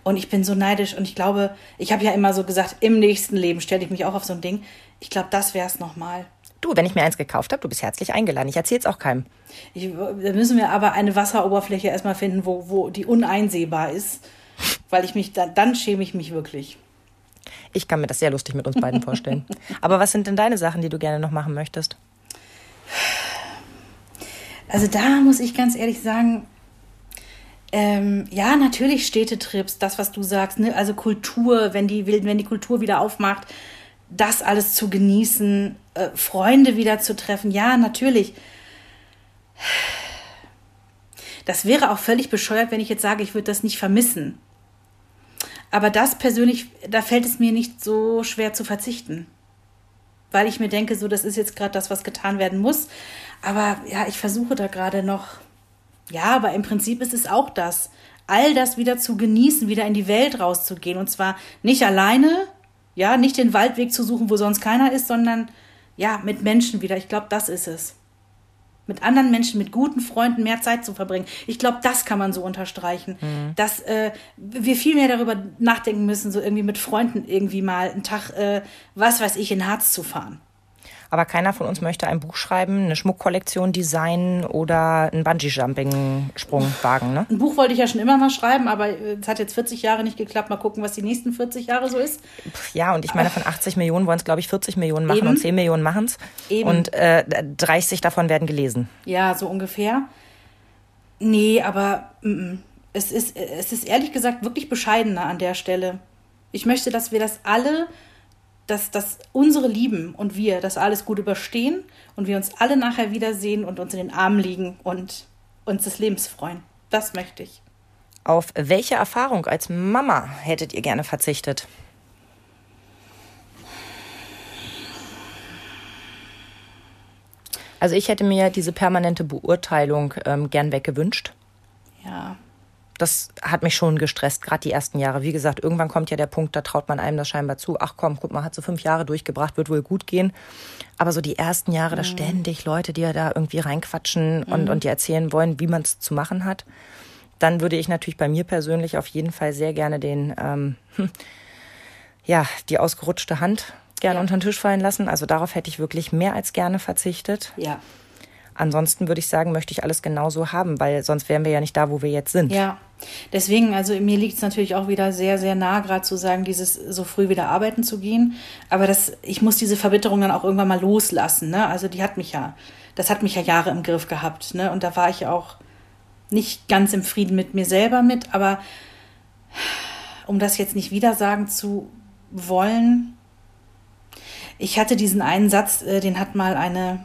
Und ich bin so neidisch und ich glaube, ich habe ja immer so gesagt, im nächsten Leben stelle ich mich auch auf so ein Ding. Ich glaube, das wäre es nochmal. Du, wenn ich mir eins gekauft habe, du bist herzlich eingeladen. Ich erzähl's auch keinem. Ich, da müssen wir aber eine Wasseroberfläche erstmal finden, wo, wo die uneinsehbar ist. Weil ich mich, dann, dann schäme ich mich wirklich. Ich kann mir das sehr lustig mit uns beiden vorstellen. Aber was sind denn deine Sachen, die du gerne noch machen möchtest? Also da muss ich ganz ehrlich sagen, ähm, ja, natürlich Städtetrips, das, was du sagst, ne? also Kultur, wenn die, wenn die Kultur wieder aufmacht, das alles zu genießen, äh, Freunde wieder zu treffen, ja, natürlich. Das wäre auch völlig bescheuert, wenn ich jetzt sage, ich würde das nicht vermissen. Aber das persönlich, da fällt es mir nicht so schwer zu verzichten. Weil ich mir denke, so, das ist jetzt gerade das, was getan werden muss. Aber ja, ich versuche da gerade noch. Ja, aber im Prinzip ist es auch das. All das wieder zu genießen, wieder in die Welt rauszugehen. Und zwar nicht alleine, ja, nicht den Waldweg zu suchen, wo sonst keiner ist, sondern ja, mit Menschen wieder. Ich glaube, das ist es. Mit anderen Menschen, mit guten Freunden mehr Zeit zu verbringen. Ich glaube, das kann man so unterstreichen. Dass äh, wir viel mehr darüber nachdenken müssen, so irgendwie mit Freunden irgendwie mal einen Tag, äh, was weiß ich, in Harz zu fahren. Aber keiner von uns möchte ein Buch schreiben, eine Schmuckkollektion designen oder einen Bungee-Jumping-Sprung wagen, ne? Ein Buch wollte ich ja schon immer mal schreiben, aber äh, es hat jetzt 40 Jahre nicht geklappt. Mal gucken, was die nächsten 40 Jahre so ist. Ja, und ich meine, von 80 Millionen wollen es, glaube ich, 40 Millionen machen Eben. und 10 Millionen machen es. Eben. Und äh, 30 davon werden gelesen. Ja, so ungefähr. Nee, aber mm, mm. es ist, es ist ehrlich gesagt wirklich bescheidener an der Stelle. Ich möchte, dass wir das alle, dass, dass unsere Lieben und wir das alles gut überstehen und wir uns alle nachher wiedersehen und uns in den Armen liegen und uns des Lebens freuen. Das möchte ich. Auf welche Erfahrung als Mama hättet ihr gerne verzichtet? Also ich hätte mir diese permanente Beurteilung ähm, gern weggewünscht. Ja. Das hat mich schon gestresst, gerade die ersten Jahre. Wie gesagt, irgendwann kommt ja der Punkt, da traut man einem das scheinbar zu. Ach komm, guck mal, hat so fünf Jahre durchgebracht, wird wohl gut gehen. Aber so die ersten Jahre, da ständig Leute, die ja da irgendwie reinquatschen und, und dir erzählen wollen, wie man es zu machen hat. Dann würde ich natürlich bei mir persönlich auf jeden Fall sehr gerne den, ähm, hm, ja, die ausgerutschte Hand gerne Ja. unter den Tisch fallen lassen. Also darauf hätte ich wirklich mehr als gerne verzichtet. Ja. Ansonsten würde ich sagen, möchte ich alles genauso haben, weil sonst wären wir ja nicht da, wo wir jetzt sind. Ja, deswegen, also mir liegt es natürlich auch wieder sehr, sehr nah, gerade zu sagen, dieses so früh wieder arbeiten zu gehen. Aber das, ich muss diese Verbitterung dann auch irgendwann mal loslassen. Ne? Also die hat mich ja, das hat mich ja Jahre im Griff gehabt. Ne? Und da war ich auch nicht ganz im Frieden mit mir selber mit. Aber um das jetzt nicht wieder sagen zu wollen, ich hatte diesen einen Satz, äh, den hat mal eine,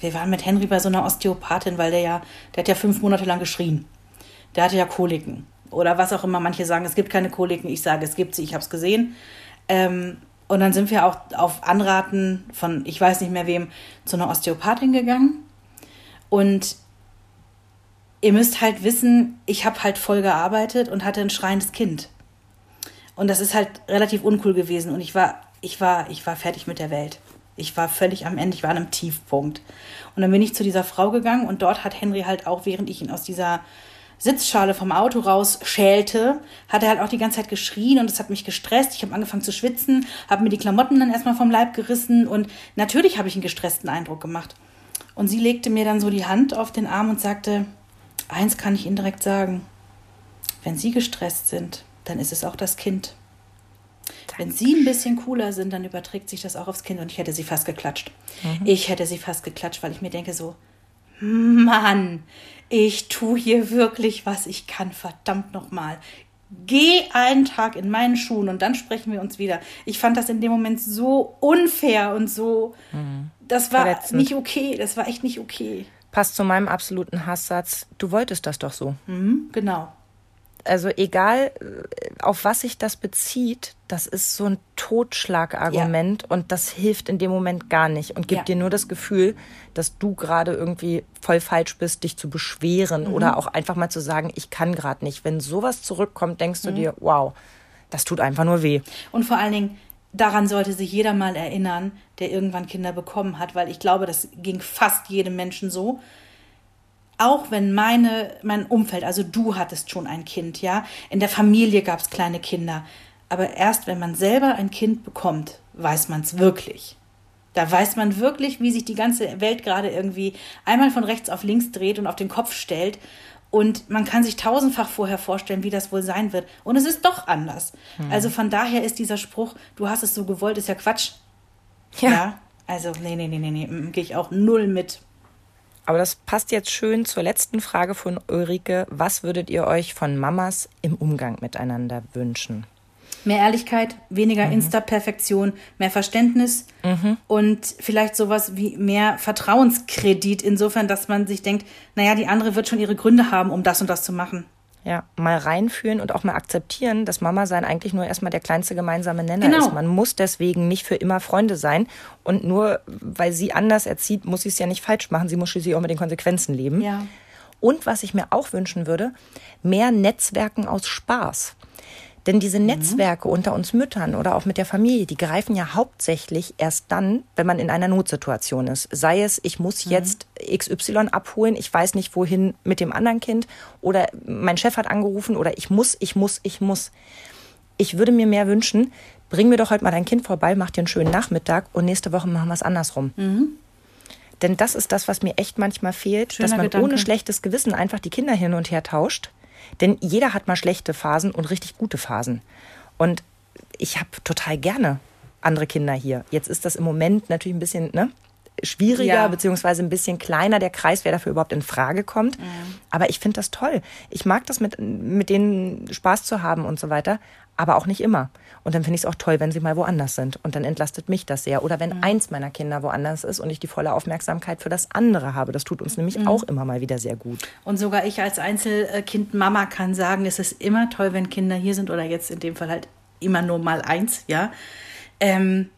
wir waren mit Henry bei so einer Osteopathin, weil der ja, der hat ja fünf Monate lang geschrien. Der hatte ja Koliken. Oder was auch immer. Manche sagen, es gibt keine Koliken. Ich sage, es gibt sie. Ich habe es gesehen. Ähm, und dann sind wir auch auf Anraten von, ich weiß nicht mehr wem, zu einer Osteopathin gegangen. Und ihr müsst halt wissen, ich habe halt voll gearbeitet und hatte ein schreiendes Kind. Und das ist halt relativ uncool gewesen. Und ich war, ich war, ich war fertig mit der Welt. Ich war völlig am Ende, ich war an einem Tiefpunkt. Und dann bin ich zu dieser Frau gegangen und dort hat Henry halt auch, während ich ihn aus dieser Sitzschale vom Auto raus schälte, hat er halt auch die ganze Zeit geschrien und es hat mich gestresst. Ich habe angefangen zu schwitzen, habe mir die Klamotten dann erstmal vom Leib gerissen und natürlich habe ich einen gestressten Eindruck gemacht. Und sie legte mir dann so die Hand auf den Arm und sagte, eins kann ich Ihnen direkt sagen, wenn Sie gestresst sind, dann ist es auch das Kind. Wenn Sie ein bisschen cooler sind, dann überträgt sich das auch aufs Kind und ich hätte sie fast geklatscht. Mhm. Ich hätte sie fast geklatscht, weil ich mir denke so, Mann, ich tue hier wirklich, was ich kann, verdammt nochmal. Geh einen Tag in meinen Schuhen und dann sprechen wir uns wieder. Ich fand das in dem Moment so unfair und so. Mhm. Das war Verletzend. nicht okay. Das war echt nicht okay. Passt zu meinem absoluten Hasssatz. Du wolltest das doch so. Mhm, genau also egal äh, auf was sich das bezieht, das ist so ein Totschlagargument ja. und das hilft in dem Moment gar nicht und gibt ja. dir nur das Gefühl, dass du gerade irgendwie voll falsch bist, dich zu beschweren mhm. oder auch einfach mal zu sagen, ich kann gerade nicht. Wenn sowas zurückkommt, denkst du mhm. dir, wow, das tut einfach nur weh. Und vor allen Dingen, daran sollte sich jeder mal erinnern, der irgendwann Kinder bekommen hat, weil ich glaube, das ging fast jedem Menschen so auch wenn meine, mein Umfeld, also du hattest schon ein Kind, ja, in der Familie gab es kleine Kinder, aber erst wenn man selber ein Kind bekommt, weiß man es wirklich. Da weiß man wirklich, wie sich die ganze Welt gerade irgendwie einmal von rechts auf links dreht und auf den Kopf stellt. Und man kann sich tausendfach vorher vorstellen, wie das wohl sein wird. Und es ist doch anders. Hm. Also von daher ist dieser Spruch, du hast es so gewollt, ist ja Quatsch. Ja. ja? Also, nee, nee, nee, nee, nee, gehe ich auch null mit. Aber das passt jetzt schön zur letzten Frage von Ulrike. Was würdet ihr euch von Mamas im Umgang miteinander wünschen? Mehr Ehrlichkeit, weniger mhm. Insta-Perfektion, mehr Verständnis mhm. und vielleicht sowas wie mehr Vertrauenskredit, insofern, dass man sich denkt, naja, die andere wird schon ihre Gründe haben, um das und das zu machen. Ja, mal reinfühlen und auch mal akzeptieren, dass Mama sein eigentlich nur erstmal der kleinste gemeinsame Nenner genau. ist. Man muss deswegen nicht für immer Freunde sein. Und nur weil sie anders erzieht, muss sie es ja nicht falsch machen. Sie muss schließlich auch mit den Konsequenzen leben. Ja. Und was ich mir auch wünschen würde, mehr Netzwerken aus Spaß. Denn diese mhm. Netzwerke unter uns Müttern oder auch mit der Familie, die greifen ja hauptsächlich erst dann, wenn man in einer Notsituation ist. Sei es, ich muss mhm. jetzt XY abholen, ich weiß nicht wohin mit dem anderen Kind oder mein Chef hat angerufen oder ich muss, ich muss, ich muss. Ich würde mir mehr wünschen, bring mir doch heute mal dein Kind vorbei, mach dir einen schönen Nachmittag und nächste Woche machen wir es andersrum. Mhm. Denn das ist das, was mir echt manchmal fehlt, Schöner dass man Gedanke. ohne schlechtes Gewissen einfach die Kinder hin und her tauscht denn jeder hat mal schlechte Phasen und richtig gute Phasen. Und ich habe total gerne andere Kinder hier. Jetzt ist das im Moment natürlich ein bisschen ne, schwieriger, ja. beziehungsweise ein bisschen kleiner, der Kreis, wer dafür überhaupt in Frage kommt. Mhm. Aber ich finde das toll. Ich mag das, mit, mit denen Spaß zu haben und so weiter aber auch nicht immer. Und dann finde ich es auch toll, wenn sie mal woanders sind. Und dann entlastet mich das sehr. Oder wenn mhm. eins meiner Kinder woanders ist und ich die volle Aufmerksamkeit für das andere habe. Das tut uns nämlich mhm. auch immer mal wieder sehr gut. Und sogar ich als Einzelkind Mama kann sagen, es ist immer toll, wenn Kinder hier sind oder jetzt in dem Fall halt immer nur mal eins, ja. Ähm,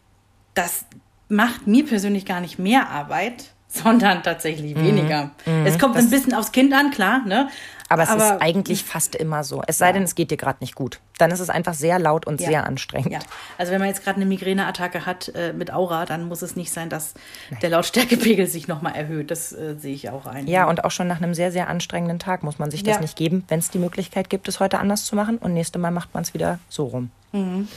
das macht mir persönlich gar nicht mehr Arbeit, sondern tatsächlich mhm. weniger. Mhm. Es kommt das ein bisschen aufs Kind an, klar, ne? Aber es Aber, ist eigentlich fast immer so. Es sei ja. denn, es geht dir gerade nicht gut. Dann ist es einfach sehr laut und ja. sehr anstrengend. Ja. Also wenn man jetzt gerade eine Migräneattacke hat äh, mit Aura, dann muss es nicht sein, dass Nein. der Lautstärkepegel sich nochmal erhöht. Das äh, sehe ich auch ein. Ja, und auch schon nach einem sehr, sehr anstrengenden Tag muss man sich das nicht geben, wenn es die Möglichkeit gibt, es heute anders zu machen. Und nächste Mal macht man es wieder so rum. Mhm.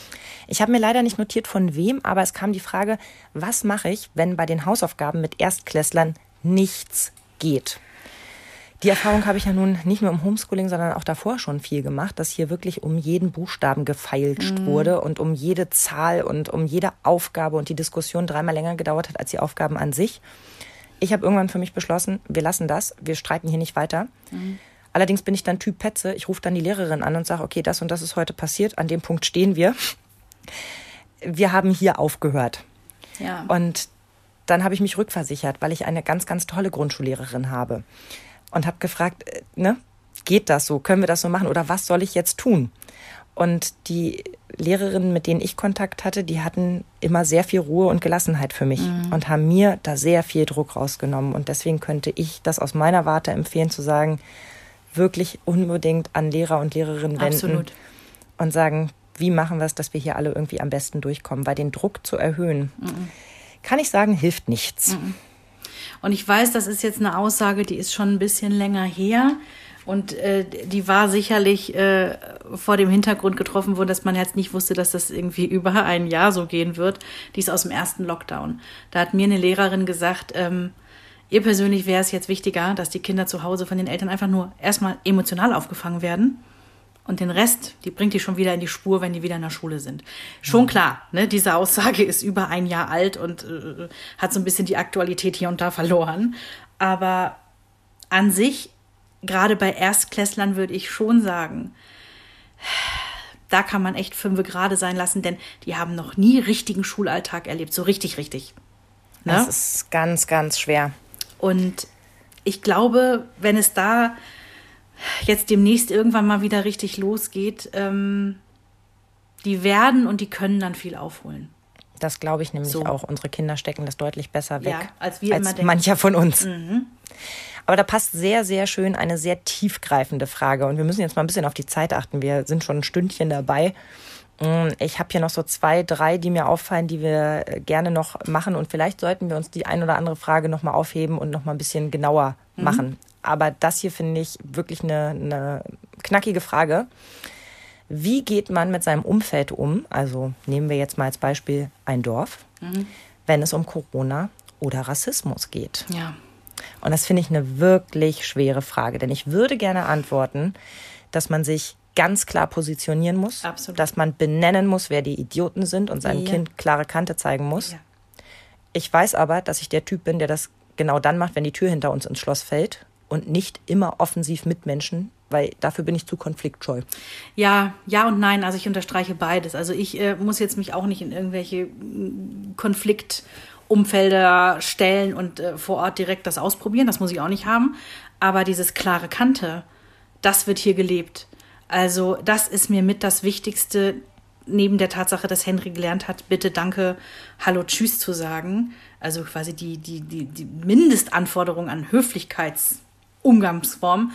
Ich habe mir leider nicht notiert, von wem, aber es kam die Frage, was mache ich, wenn bei den Hausaufgaben mit Erstklässlern nichts geht? Die Erfahrung habe ich ja nun nicht nur im Homeschooling, sondern auch davor schon viel gemacht, dass hier wirklich um jeden Buchstaben gefeilscht mhm. wurde und um jede Zahl und um jede Aufgabe und die Diskussion dreimal länger gedauert hat als die Aufgaben an sich. Ich habe irgendwann für mich beschlossen, wir lassen das, wir streiten hier nicht weiter. Mhm. Allerdings bin ich dann Typ Petze. Ich rufe dann die Lehrerin an und sage, okay, das und das ist heute passiert, an dem Punkt stehen wir. Wir haben hier aufgehört. Ja. Und dann habe ich mich rückversichert, weil ich eine ganz, ganz tolle Grundschullehrerin habe und habe gefragt, äh, ne, geht das so? Können wir das so machen? Oder was soll ich jetzt tun? Und die Lehrerinnen, mit denen ich Kontakt hatte, die hatten immer sehr viel Ruhe und Gelassenheit für mich mhm. und haben mir da sehr viel Druck rausgenommen. Und deswegen könnte ich das aus meiner Warte empfehlen, zu sagen, wirklich unbedingt an Lehrer und Lehrerinnen wenden Absolut. und sagen, wie machen wir es, dass wir hier alle irgendwie am besten durchkommen, weil den Druck zu erhöhen. Mhm kann ich sagen, hilft nichts. Und ich weiß, das ist jetzt eine Aussage, die ist schon ein bisschen länger her. Und äh, die war sicherlich äh, vor dem Hintergrund getroffen worden, dass man jetzt nicht wusste, dass das irgendwie über ein Jahr so gehen wird. Die ist aus dem ersten Lockdown. Da hat mir eine Lehrerin gesagt, ähm, ihr persönlich wäre es jetzt wichtiger, dass die Kinder zu Hause von den Eltern einfach nur erstmal emotional aufgefangen werden. Und den Rest, die bringt die schon wieder in die Spur, wenn die wieder in der Schule sind. Schon klar, ne, diese Aussage ist über ein Jahr alt und äh, hat so ein bisschen die Aktualität hier und da verloren. Aber an sich gerade bei Erstklässlern würde ich schon sagen, da kann man echt fünf gerade sein lassen, denn die haben noch nie richtigen Schulalltag erlebt, so richtig, richtig. Ne? Das ist ganz, ganz schwer. Und ich glaube, wenn es da jetzt demnächst irgendwann mal wieder richtig losgeht, ähm, die werden und die können dann viel aufholen. Das glaube ich nämlich so. auch. Unsere Kinder stecken das deutlich besser weg ja, als, wir als mancher von uns. Mhm. Aber da passt sehr, sehr schön eine sehr tiefgreifende Frage. Und wir müssen jetzt mal ein bisschen auf die Zeit achten. Wir sind schon ein Stündchen dabei. Mm, ich habe hier noch so zwei, drei, die mir auffallen, die wir äh, gerne noch machen. Und vielleicht sollten wir uns die ein oder andere Frage nochmal aufheben und nochmal ein bisschen genauer mhm. machen. Aber das hier finde ich wirklich eine, eine knackige Frage. Wie geht man mit seinem Umfeld um? Also nehmen wir jetzt mal als Beispiel ein Dorf, mhm. wenn es um Corona oder Rassismus geht. Ja. Und das finde ich eine wirklich schwere Frage, denn ich würde gerne antworten, dass man sich ganz klar positionieren muss, Absolut. dass man benennen muss, wer die Idioten sind und seinem ja. Kind klare Kante zeigen muss. Ja. Ich weiß aber, dass ich der Typ bin, der das genau dann macht, wenn die Tür hinter uns ins Schloss fällt und nicht immer offensiv mit Menschen, weil dafür bin ich zu konfliktscheu. Ja, ja und nein. Also ich unterstreiche beides. Also ich äh, muss jetzt mich auch nicht in irgendwelche Konflikt Umfelder stellen und äh, vor Ort direkt das ausprobieren. Das muss ich auch nicht haben. Aber dieses klare Kante, das wird hier gelebt. Also das ist mir mit das Wichtigste, neben der Tatsache, dass Henry gelernt hat, bitte, danke, hallo, tschüss zu sagen. Also quasi die, die, die, die Mindestanforderungen an Höflichkeitsumgangsform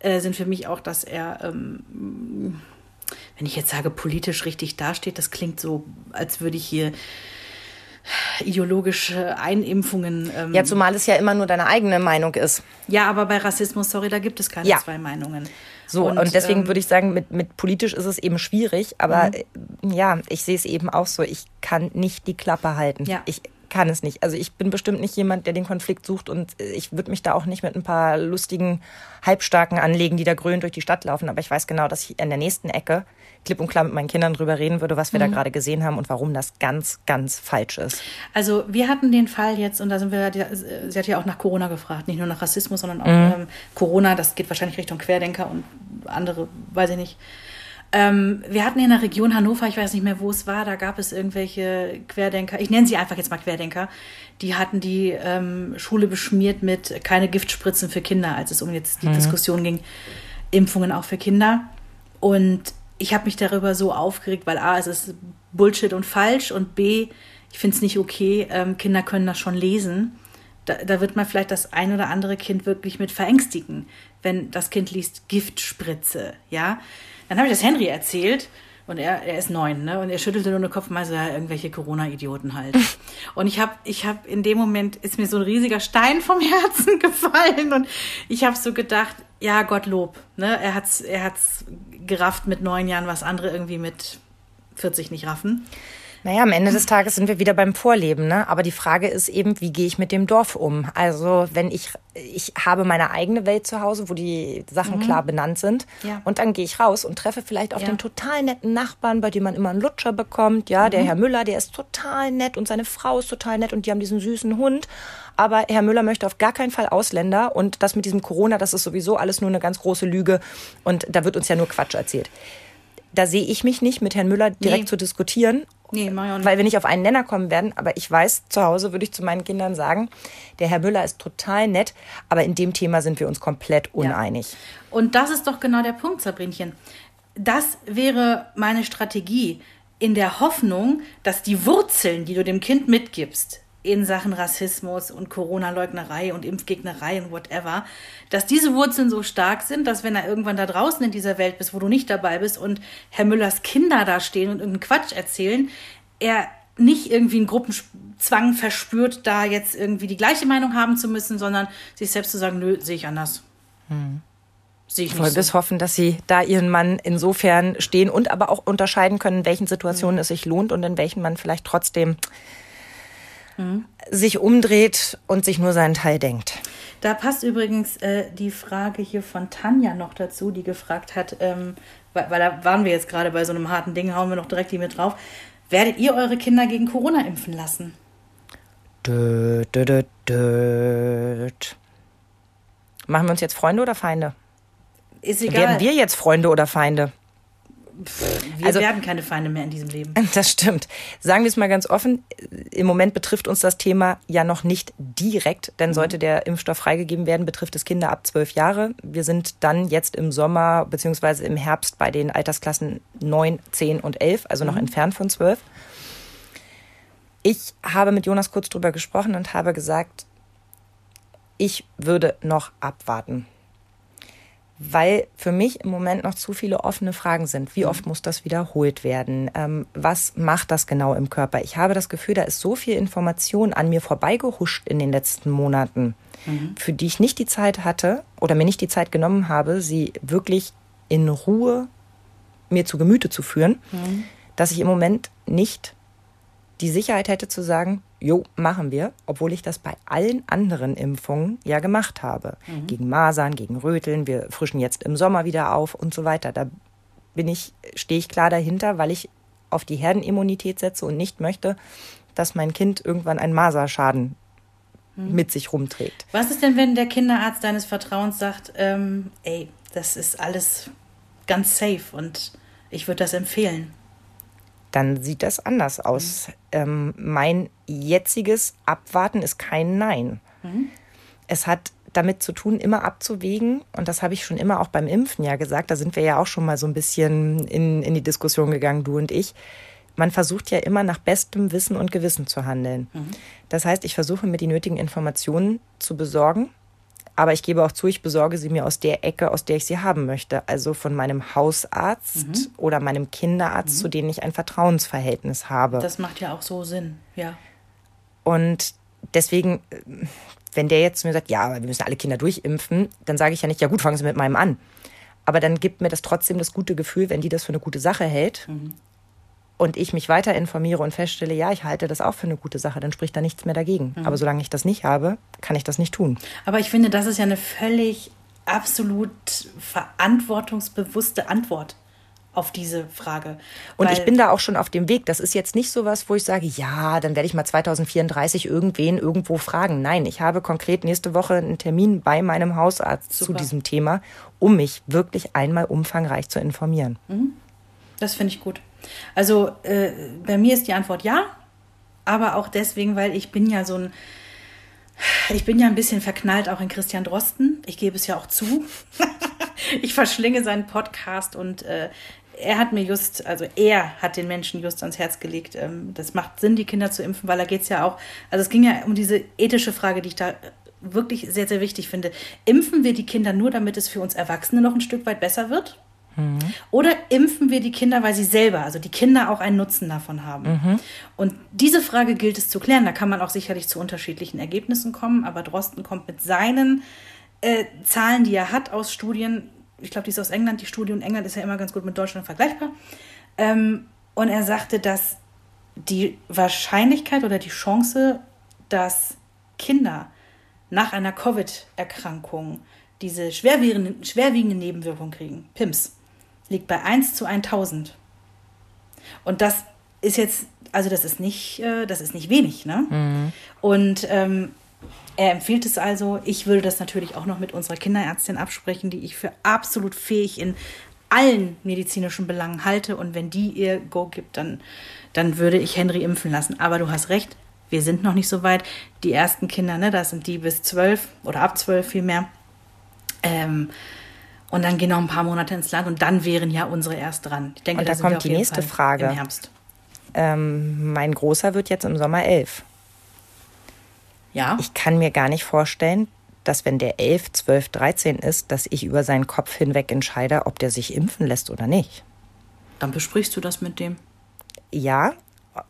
äh, sind für mich auch, dass er, ähm, wenn ich jetzt sage, politisch richtig dasteht, das klingt so, als würde ich hier ideologische Einimpfungen. Ähm ja, zumal es ja immer nur deine eigene Meinung ist. Ja, aber bei Rassismus, sorry, da gibt es keine ja. zwei Meinungen. So, und, und deswegen ähm, würde ich sagen, mit, mit politisch ist es eben schwierig, aber mhm. ja, ich sehe es eben auch so, ich kann nicht die Klappe halten. Ja. Ich kann es nicht. Also ich bin bestimmt nicht jemand, der den Konflikt sucht und ich würde mich da auch nicht mit ein paar lustigen Halbstarken anlegen, die da grün durch die Stadt laufen. Aber ich weiß genau, dass ich in der nächsten Ecke klipp und klar mit meinen Kindern drüber reden würde, was wir mhm. da gerade gesehen haben und warum das ganz, ganz falsch ist. Also wir hatten den Fall jetzt, und da sind wir, sie hat ja auch nach Corona gefragt, nicht nur nach Rassismus, sondern auch mhm. ähm, Corona, das geht wahrscheinlich Richtung Querdenker und andere, weiß ich nicht. Ähm, wir hatten in der Region Hannover, ich weiß nicht mehr, wo es war, da gab es irgendwelche Querdenker, ich nenne sie einfach jetzt mal Querdenker, die hatten die ähm, Schule beschmiert mit keine Giftspritzen für Kinder, als es um jetzt die mhm. Diskussion ging, Impfungen auch für Kinder. Und ich habe mich darüber so aufgeregt, weil A, es ist Bullshit und falsch und B, ich finde es nicht okay, ähm, Kinder können das schon lesen. Da, da, wird man vielleicht das ein oder andere Kind wirklich mit verängstigen, wenn das Kind liest Giftspritze, ja. Dann habe ich das Henry erzählt und er, er ist neun, ne? Und er schüttelte nur den Kopf, mal so, ja, irgendwelche Corona-Idioten halt. und ich habe ich hab in dem Moment ist mir so ein riesiger Stein vom Herzen gefallen und ich habe so gedacht, ja, Gottlob, ne? Er hat's, er hat's gerafft mit neun Jahren, was andere irgendwie mit 40 nicht raffen. Naja, am Ende des Tages sind wir wieder beim Vorleben, ne? Aber die Frage ist eben, wie gehe ich mit dem Dorf um? Also, wenn ich, ich habe meine eigene Welt zu Hause, wo die Sachen mhm. klar benannt sind. Ja. Und dann gehe ich raus und treffe vielleicht auf ja. den total netten Nachbarn, bei dem man immer einen Lutscher bekommt. Ja, mhm. der Herr Müller, der ist total nett und seine Frau ist total nett und die haben diesen süßen Hund. Aber Herr Müller möchte auf gar keinen Fall Ausländer und das mit diesem Corona, das ist sowieso alles nur eine ganz große Lüge und da wird uns ja nur Quatsch erzählt da sehe ich mich nicht, mit Herrn Müller direkt nee. zu diskutieren. Nee. Weil wir nicht auf einen Nenner kommen werden. Aber ich weiß, zu Hause würde ich zu meinen Kindern sagen, der Herr Müller ist total nett, aber in dem Thema sind wir uns komplett uneinig. Ja. Und das ist doch genau der Punkt, Sabrinchen. Das wäre meine Strategie in der Hoffnung, dass die Wurzeln, die du dem Kind mitgibst, in Sachen Rassismus und Corona-Leugnerei und Impfgegnerei und whatever, dass diese Wurzeln so stark sind, dass wenn er irgendwann da draußen in dieser Welt bist, wo du nicht dabei bist und Herr Müllers Kinder da stehen und irgendeinen Quatsch erzählen, er nicht irgendwie einen Gruppenzwang verspürt, da jetzt irgendwie die gleiche Meinung haben zu müssen, sondern sich selbst zu sagen, nö, sehe ich anders. Hm. Sehe ich Voll nicht bis so. hoffen, dass sie da ihren Mann insofern stehen und aber auch unterscheiden können, in welchen Situationen mhm. es sich lohnt und in welchen man vielleicht trotzdem mhm. sich umdreht und sich nur seinen Teil denkt. Da passt übrigens äh, die Frage hier von Tanja noch dazu, die gefragt hat, ähm, weil, weil, da waren wir jetzt gerade bei so einem harten Ding, hauen wir noch direkt die mit drauf. Werdet ihr eure Kinder gegen Corona impfen lassen? Dö, dö, dö. Machen wir uns jetzt Freunde oder Feinde? Ist egal. Werden wir jetzt Freunde oder Feinde? Wir also, werden keine Feinde mehr in diesem Leben. Das stimmt. Sagen wir es mal ganz offen. Im Moment betrifft uns das Thema ja noch nicht direkt, denn mhm. sollte der Impfstoff freigegeben werden, betrifft es Kinder ab zwölf Jahre. Wir sind dann jetzt im Sommer bzw. im Herbst bei den Altersklassen 9, 10 und 11, also noch mhm. entfernt von zwölf. Ich habe mit Jonas kurz drüber gesprochen und habe gesagt, ich würde noch abwarten weil für mich im Moment noch zu viele offene Fragen sind. Wie mhm. oft muss das wiederholt werden? Ähm, was macht das genau im Körper? Ich habe das Gefühl, da ist so viel Information an mir vorbeigehuscht in den letzten Monaten, mhm. für die ich nicht die Zeit hatte oder mir nicht die Zeit genommen habe, sie wirklich in Ruhe mir zu Gemüte zu führen, mhm. dass ich im Moment nicht die Sicherheit hätte zu sagen, jo, machen wir, obwohl ich das bei allen anderen Impfungen ja gemacht habe. Mhm. Gegen Masern, gegen Röteln, wir frischen jetzt im Sommer wieder auf und so weiter. Da bin ich, stehe ich klar dahinter, weil ich auf die Herdenimmunität setze und nicht möchte, dass mein Kind irgendwann einen Maserschaden mhm. mit sich rumträgt. Was ist denn, wenn der Kinderarzt deines Vertrauens sagt, ähm, ey, das ist alles ganz safe und ich würde das empfehlen? Dann sieht das anders aus. Mhm. Ähm, mein jetziges Abwarten ist kein Nein. Mhm. Es hat damit zu tun, immer abzuwägen. Und das habe ich schon immer auch beim Impfen ja gesagt. Da sind wir ja auch schon mal so ein bisschen in, in die Diskussion gegangen, du und ich. Man versucht ja immer nach bestem Wissen und Gewissen zu handeln. Mhm. Das heißt, ich versuche mir die nötigen Informationen zu besorgen aber ich gebe auch zu, ich besorge sie mir aus der Ecke, aus der ich sie haben möchte. Also von meinem Hausarzt mhm. oder meinem Kinderarzt, mhm. zu denen ich ein Vertrauensverhältnis habe. Das macht ja auch so Sinn, ja. Und deswegen, wenn der jetzt zu mir sagt, ja, wir müssen alle Kinder durchimpfen, dann sage ich ja nicht, ja gut, fangen Sie mit meinem an. Aber dann gibt mir das trotzdem das gute Gefühl, wenn die das für eine gute Sache hält, mhm und ich mich weiter informiere und feststelle, ja, ich halte das auch für eine gute Sache, dann spricht da nichts mehr dagegen. Mhm. Aber solange ich das nicht habe, kann ich das nicht tun. Aber ich finde, das ist ja eine völlig absolut verantwortungsbewusste Antwort auf diese Frage. Und ich bin da auch schon auf dem Weg. Das ist jetzt nicht so was, wo ich sage, ja, dann werde ich mal 2034 irgendwen irgendwo fragen. Nein, ich habe konkret nächste Woche einen Termin bei meinem Hausarzt Super. zu diesem Thema, um mich wirklich einmal umfangreich zu informieren. Mhm. Das finde ich gut. Also äh, bei mir ist die Antwort ja, aber auch deswegen, weil ich bin ja so ein, ich bin ja ein bisschen verknallt auch in Christian Drosten. Ich gebe es ja auch zu. ich verschlinge seinen Podcast und äh, er hat mir just, also er hat den Menschen just ans Herz gelegt. Ähm, das macht Sinn, die Kinder zu impfen, weil da geht es ja auch, also es ging ja um diese ethische Frage, die ich da wirklich sehr, sehr wichtig finde. Impfen wir die Kinder nur, damit es für uns Erwachsene noch ein Stück weit besser wird? Mhm. Oder impfen wir die Kinder, weil sie selber, also die Kinder auch einen Nutzen davon haben? Mhm. Und diese Frage gilt es zu klären. Da kann man auch sicherlich zu unterschiedlichen Ergebnissen kommen, aber Drosten kommt mit seinen äh, Zahlen, die er hat aus Studien, ich glaube, die ist aus England, die Studie, und England ist ja immer ganz gut mit Deutschland vergleichbar. Ähm, und er sagte, dass die Wahrscheinlichkeit oder die Chance, dass Kinder nach einer Covid-Erkrankung diese schwerwiegende, schwerwiegende Nebenwirkung kriegen, PIMS, liegt bei 1 zu 1000. Und das ist jetzt, also das ist nicht, äh, das ist nicht wenig, ne? Mhm. Und ähm, er empfiehlt es also. Ich würde das natürlich auch noch mit unserer Kinderärztin absprechen, die ich für absolut fähig in allen medizinischen Belangen halte. Und wenn die ihr Go gibt, dann, dann würde ich Henry impfen lassen. Aber du hast recht, wir sind noch nicht so weit. Die ersten Kinder, ne, das sind die bis zwölf oder ab zwölf vielmehr. Ähm, und dann gehen noch ein paar Monate ins Land und dann wären ja unsere erst dran. Ich denke, und da kommt die nächste Fall Frage. Im Herbst. Ähm, mein Großer wird jetzt im Sommer elf. Ja. Ich kann mir gar nicht vorstellen, dass wenn der elf, zwölf, dreizehn ist, dass ich über seinen Kopf hinweg entscheide, ob der sich impfen lässt oder nicht. Dann besprichst du das mit dem. Ja,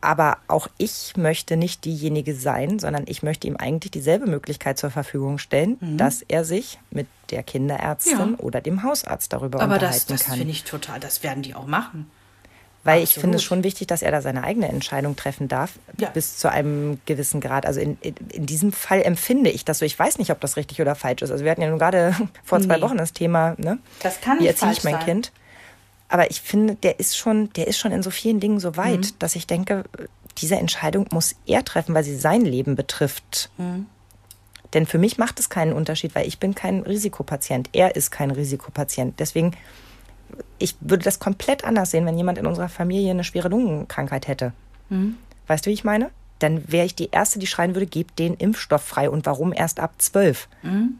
Aber auch ich möchte nicht diejenige sein, sondern ich möchte ihm eigentlich dieselbe Möglichkeit zur Verfügung stellen, mhm. dass er sich mit der Kinderärztin ja. oder dem Hausarzt darüber Aber unterhalten das, das kann. Aber das finde ich total, das werden die auch machen. Weil Absolut. ich finde es schon wichtig, dass er da seine eigene Entscheidung treffen darf, ja. bis zu einem gewissen Grad. Also in, in, in, diesem Fall empfinde ich das so. Ich weiß nicht, ob das richtig oder falsch ist. Also wir hatten ja nun gerade vor zwei nee. Wochen das Thema, ne? Das kann nicht Wie erziehe ich mein sein. Kind? Aber ich finde, der ist schon, der ist schon in so vielen Dingen so weit, mhm. dass ich denke, diese Entscheidung muss er treffen, weil sie sein Leben betrifft. Mhm. Denn für mich macht es keinen Unterschied, weil ich bin kein Risikopatient. Er ist kein Risikopatient. Deswegen ich würde das komplett anders sehen, wenn jemand in unserer Familie eine schwere Lungenkrankheit hätte. Mhm. Weißt du, wie ich meine? Dann wäre ich die Erste, die schreien würde, gebt den Impfstoff frei. Und warum erst ab zwölf? Mhm.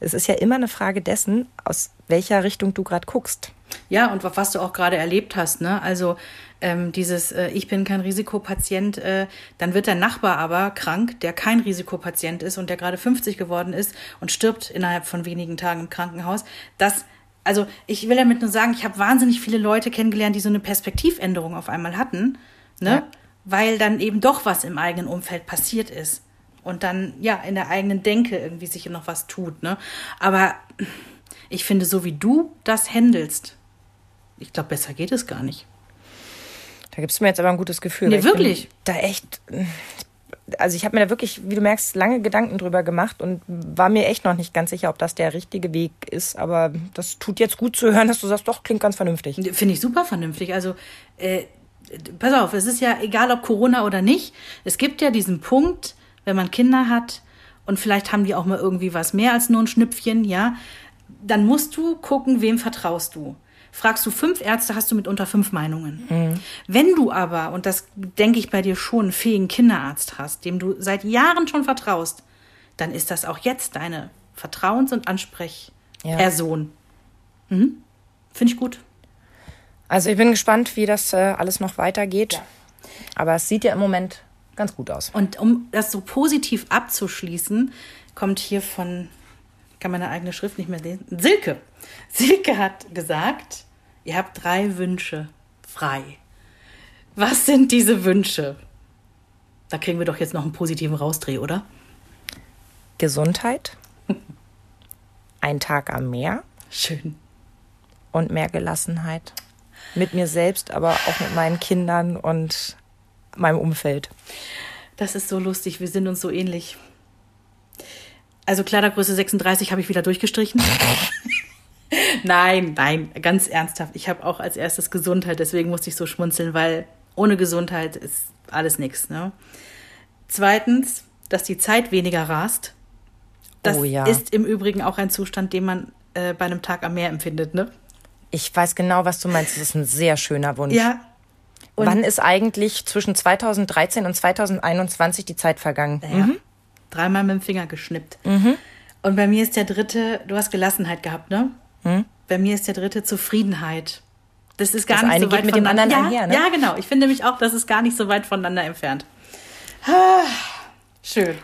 Es ist ja immer eine Frage dessen, aus welcher Richtung du gerade guckst. Ja, und was du auch gerade erlebt hast, ne? Also ähm, dieses äh, Ich bin kein Risikopatient, äh, dann wird der Nachbar aber krank, der kein Risikopatient ist und der gerade 50 geworden ist und stirbt innerhalb von wenigen Tagen im Krankenhaus. Das also ich will damit nur sagen, ich habe wahnsinnig viele Leute kennengelernt, die so eine Perspektivänderung auf einmal hatten, ne? Ja. Weil dann eben doch was im eigenen Umfeld passiert ist. Und dann, ja, in der eigenen Denke irgendwie sich noch was tut, ne? Aber ich finde, so wie du das handelst, ich glaube, besser geht es gar nicht. Da gibst du mir jetzt aber ein gutes Gefühl. Nee, wirklich. da echt, also ich habe mir da wirklich, wie du merkst, lange Gedanken drüber gemacht und war mir echt noch nicht ganz sicher, ob das der richtige Weg ist. Aber das tut jetzt gut zu hören, dass du sagst, doch, klingt ganz vernünftig. Finde ich super vernünftig. Also, äh, pass auf, es ist ja egal, ob Corona oder nicht. Es gibt ja diesen Punkt, wenn man Kinder hat und vielleicht haben die auch mal irgendwie was mehr als nur ein Schnüpfchen, ja, dann musst du gucken, wem vertraust du. Fragst du fünf Ärzte, hast du mitunter fünf Meinungen. Mhm. Wenn du aber, und das denke ich bei dir schon, einen fähigen Kinderarzt hast, dem du seit Jahren schon vertraust, dann ist das auch jetzt deine Vertrauens- und Ansprechperson. Ja. Mhm. Finde ich gut. Also ich bin gespannt, wie das äh, alles noch weitergeht. Ja. Aber es sieht ja im Moment ganz gut aus. Und um das so positiv abzuschließen, kommt hier von kann meine eigene Schrift nicht mehr lesen. Silke. Silke hat gesagt, ihr habt drei Wünsche frei. Was sind diese Wünsche? Da kriegen wir doch jetzt noch einen positiven Rausdreh, oder? Gesundheit. Ein Tag am Meer. Schön. Und mehr Gelassenheit. Mit mir selbst, aber auch mit meinen Kindern und meinem Umfeld. Das ist so lustig. Wir sind uns so ähnlich. Also Kleidergröße 36 habe ich wieder durchgestrichen. nein, nein, ganz ernsthaft. Ich habe auch als erstes Gesundheit, deswegen musste ich so schmunzeln, weil ohne Gesundheit ist alles nichts. Ne? Zweitens, dass die Zeit weniger rast. Das oh, ja. ist im Übrigen auch ein Zustand, den man äh, bei einem Tag am Meer empfindet. Ne? Ich weiß genau, was du meinst. Das ist ein sehr schöner Wunsch. Ja. Und Wann ist eigentlich zwischen 2013 und 2021 die Zeit vergangen? Ja. Mhm dreimal mit dem Finger geschnippt. Mhm. Und bei mir ist der dritte, du hast Gelassenheit gehabt, ne? Mhm. Bei mir ist der dritte Zufriedenheit. Das ist gar das nicht so weit mit dem anderen ja, einher, ne? Ja, genau. Ich finde nämlich auch, das ist gar nicht so weit voneinander entfernt. Schön.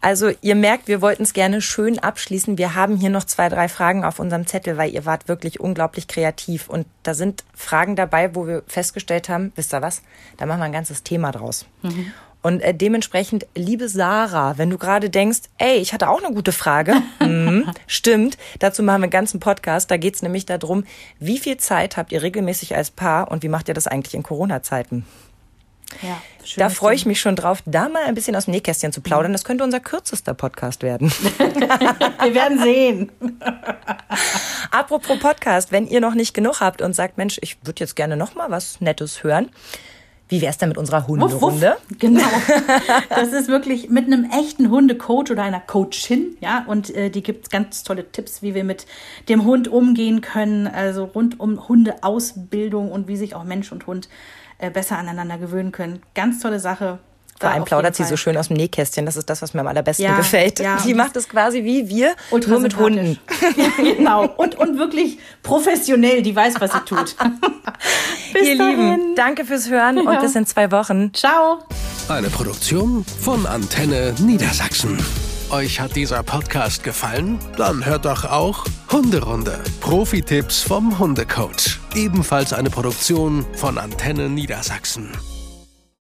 Also ihr merkt, wir wollten es gerne schön abschließen. Wir haben hier noch zwei, drei Fragen auf unserem Zettel, weil ihr wart wirklich unglaublich kreativ. Und da sind Fragen dabei, wo wir festgestellt haben, wisst ihr was, da machen wir ein ganzes Thema draus. Mhm. Und äh, dementsprechend, liebe Sarah, wenn du gerade denkst, ey, ich hatte auch eine gute Frage, mhm, stimmt, dazu machen wir einen ganzen Podcast. Da geht's nämlich darum, wie viel Zeit habt ihr regelmäßig als Paar und wie macht ihr das eigentlich in Corona-Zeiten? Ja, da freue ich mich schon drauf, da mal ein bisschen aus dem Nähkästchen zu plaudern. Das könnte unser kürzester Podcast werden. Wir werden sehen. Apropos Podcast, wenn ihr noch nicht genug habt und sagt, Mensch, ich würde jetzt gerne noch mal was Nettes hören, wie wäre es denn mit unserer Hunderunde? Genau. Das ist wirklich mit einem echten Hundecoach oder einer Coachin, ja, und äh, die gibt ganz tolle Tipps, wie wir mit dem Hund umgehen können, also rund um Hundeausbildung und wie sich auch Mensch und Hund äh, besser aneinander gewöhnen können. Ganz tolle Sache. Vor allem plaudert sie so schön aus dem Nähkästchen. Das ist das, was mir am allerbesten ja, gefällt. Ja, sie macht es quasi wie wir, nur mit Hunden. Ja, genau. Und, und wirklich professionell. Die weiß, was sie tut. bis Ihr dahin. Lieben, danke fürs Hören und bis in zwei Wochen. Ciao. Eine Produktion von Antenne Niedersachsen. Euch hat dieser Podcast gefallen? Dann hört doch auch Hunderunde. Profi-Tipps vom Hundecoach. Ebenfalls eine Produktion von Antenne Niedersachsen.